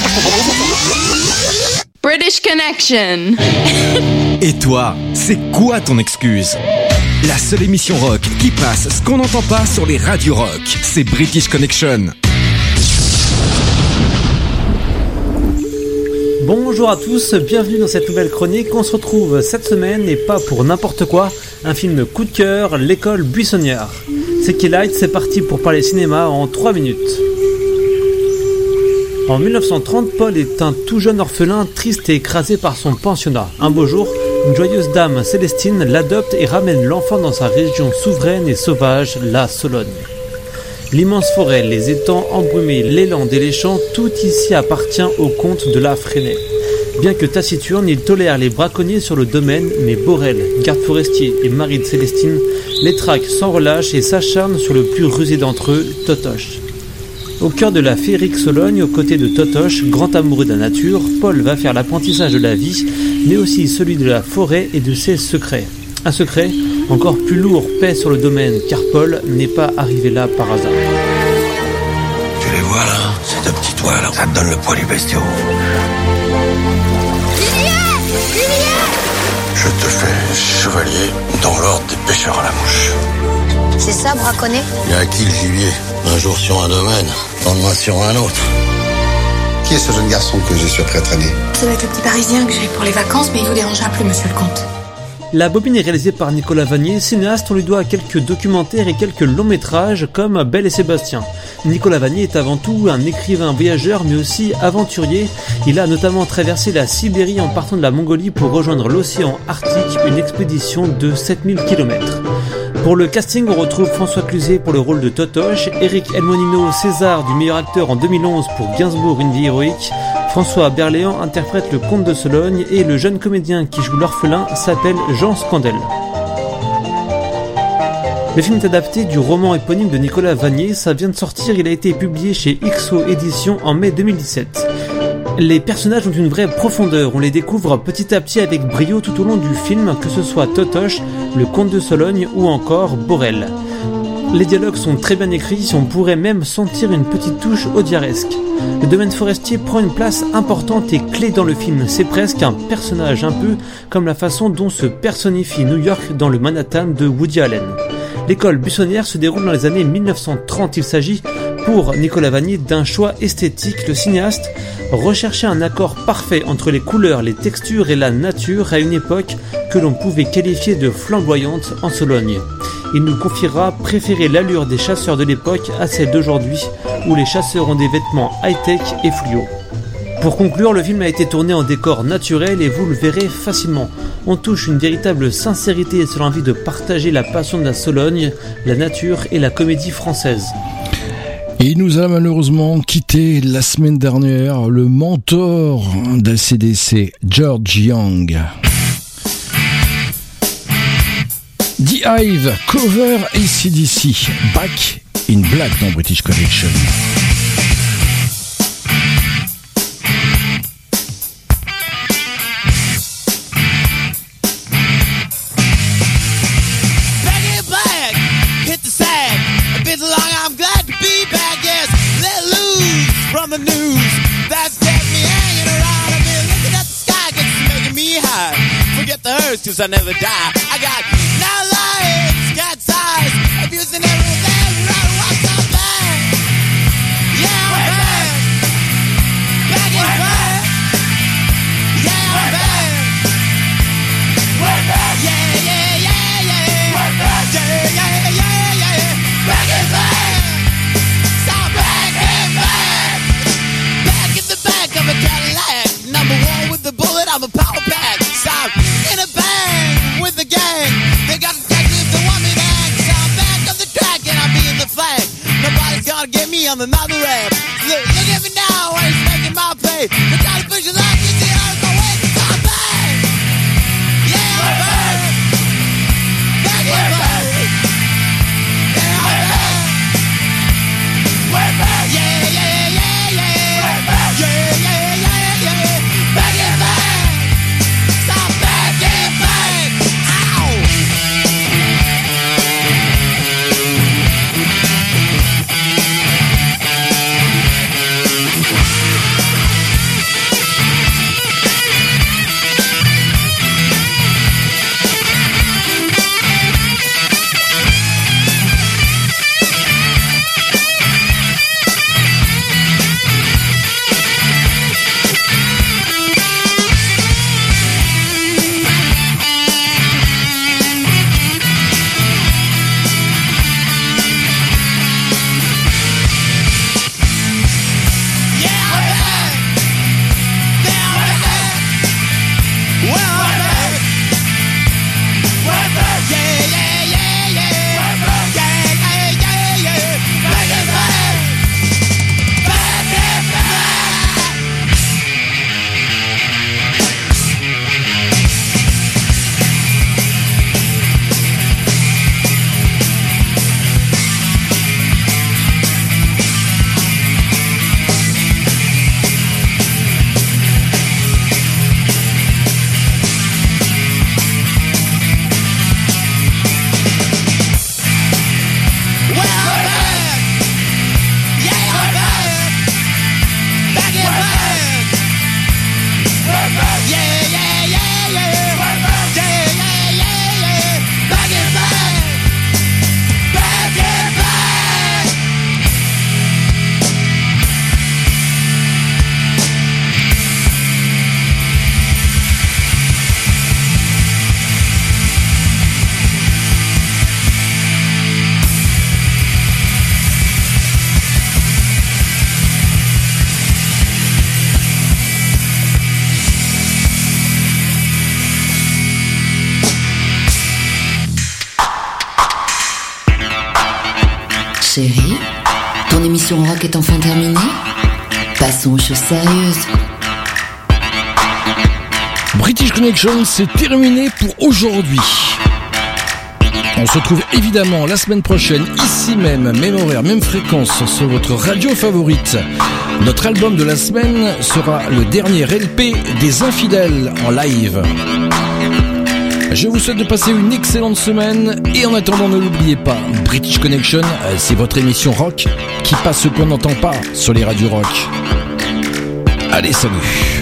British Connection. Et toi, c'est quoi ton excuse? La seule émission rock qui passe ce qu'on n'entend pas sur les radios rock, c'est British Connection. Bonjour à tous, bienvenue dans cette nouvelle chronique. On se retrouve cette semaine et pas pour n'importe quoi, un film coup de cœur, L'école buissonnière. C'est Light, c'est parti pour parler cinéma en 3 minutes. En 1930, Paul est un tout jeune orphelin triste et écrasé par son pensionnat. Un beau jour, une joyeuse dame, Célestine, l'adopte et ramène l'enfant dans sa région souveraine et sauvage, la Sologne. L'immense forêt, les étangs embrumés, les landes et les champs, tout ici appartient au comte de la Freinet. Bien que taciturne, il tolère les braconniers sur le domaine, mais Borel, garde forestier et mari de Célestine, les traque sans relâche et s'acharne sur le plus rusé d'entre eux, Totoche. Au cœur de la féerique Sologne, aux côtés de Totoche, grand amoureux de la nature, Paul va faire l'apprentissage de la vie, mais aussi celui de la forêt et de ses secrets. Un secret encore plus lourd pèse sur le domaine, car Paul n'est pas arrivé là par hasard. Tu les vois là Ces deux petits toits là, ça te donne le poids du bestiau. Je te fais chevalier dans l'ordre des pêcheurs à la mouche. C'est ça, braconner Il y a acquis le gibier? Un jour sur un domaine, le lendemain sur un autre. Qui est ce jeune garçon que je suis prêt à traîner? Ça doit être le petit parisien que j'ai pour les vacances, mais il vous dérangera plus, monsieur le comte. La bobine est réalisée par Nicolas Vanier, cinéaste, on lui doit quelques documentaires et quelques longs métrages comme Belle et Sébastien. Nicolas Vanier est avant tout un écrivain voyageur mais aussi aventurier. Il a notamment traversé la Sibérie en partant de la Mongolie pour rejoindre l'océan Arctique, une expédition de 7000 km. Pour le casting, on retrouve François Cluzet pour le rôle de Totoche, Eric Elmonino César du meilleur acteur en 2011 pour Gainsbourg, une vie héroïque, François Berléand interprète le comte de Sologne et le jeune comédien qui joue l'orphelin s'appelle Jean Scandel. Le film est adapté du roman éponyme de Nicolas Vanier, ça vient de sortir, il a été publié chez XO Éditions en mai 2017. Les personnages ont une vraie profondeur, on les découvre petit à petit avec brio tout au long du film, que ce soit Totoche, le comte de Sologne ou encore Borel. Les dialogues sont très bien écrits, on pourrait même sentir une petite touche audiaresque. Le domaine forestier prend une place importante et clé dans le film, c'est presque un personnage, un peu comme la façon dont se personnifie New York dans le Manhattan de Woody Allen. L'école buissonnière se déroule dans les années 1930, il s'agit pour Nicolas Vanier d'un choix esthétique, le cinéaste recherchait un accord parfait entre les couleurs, les textures et la nature à une époque que l'on pouvait qualifier de flamboyante en Sologne. Il nous confiera préférer l'allure des chasseurs de l'époque à celle d'aujourd'hui où les chasseurs ont des vêtements high-tech et fluo. Pour conclure, le film a été tourné en décor naturel et vous le verrez facilement. On touche une véritable sincérité sur l'envie de partager la passion de la Sologne, la nature et la comédie française. Et il nous a malheureusement quitté la semaine dernière le mentor d'ACDC, George Young. The Hive cover ACDC, Back in Black dans British Connection. Bruises that never die. I got no legs, cat's eyes, abusing everything. Right, what's up, man? Yeah, I'm back. Back in back. Yeah, I'm back. Yeah, yeah, yeah, yeah. Yeah, yeah, yeah, yeah. Back in back. Stop back in back. Back in the back of a Cadillac. Number one with the bullet, I'm a power pack. The gang. They got detectives that want me back. So I'm back on the track and I'm being the flag. Nobody's gonna get me on the mother rap. Look, look at me now, I ain't making my pay. The kind of push life is C'est terminé pour aujourd'hui. On se retrouve évidemment la semaine prochaine, ici même, même horaire, même fréquence, sur votre radio favorite. Notre album de la semaine sera le dernier LP des infidèles en live. Je vous souhaite de passer une excellente semaine et en attendant ne l'oubliez pas, British Connection, c'est votre émission rock qui passe ce qu'on n'entend pas sur les radios rock. Allez, salut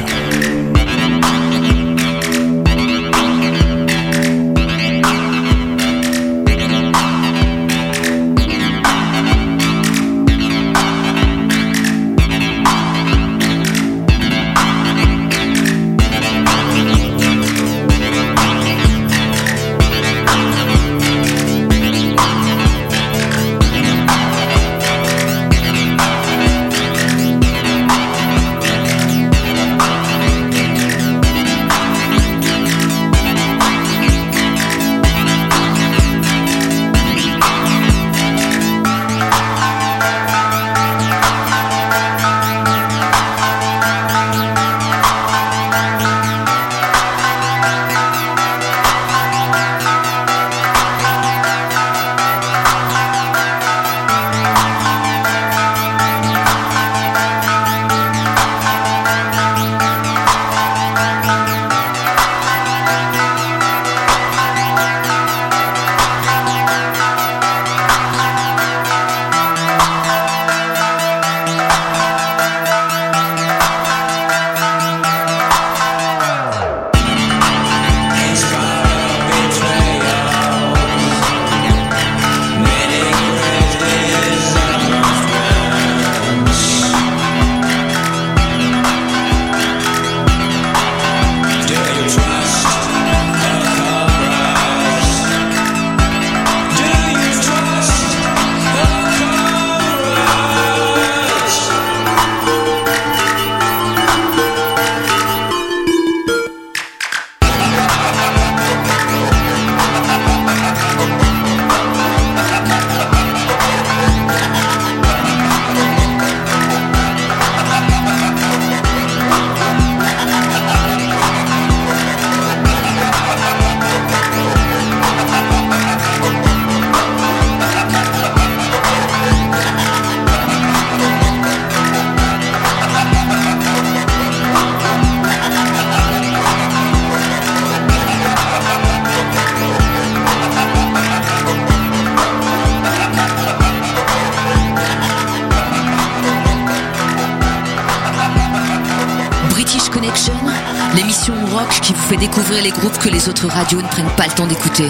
radios ne prennent pas le temps d'écouter.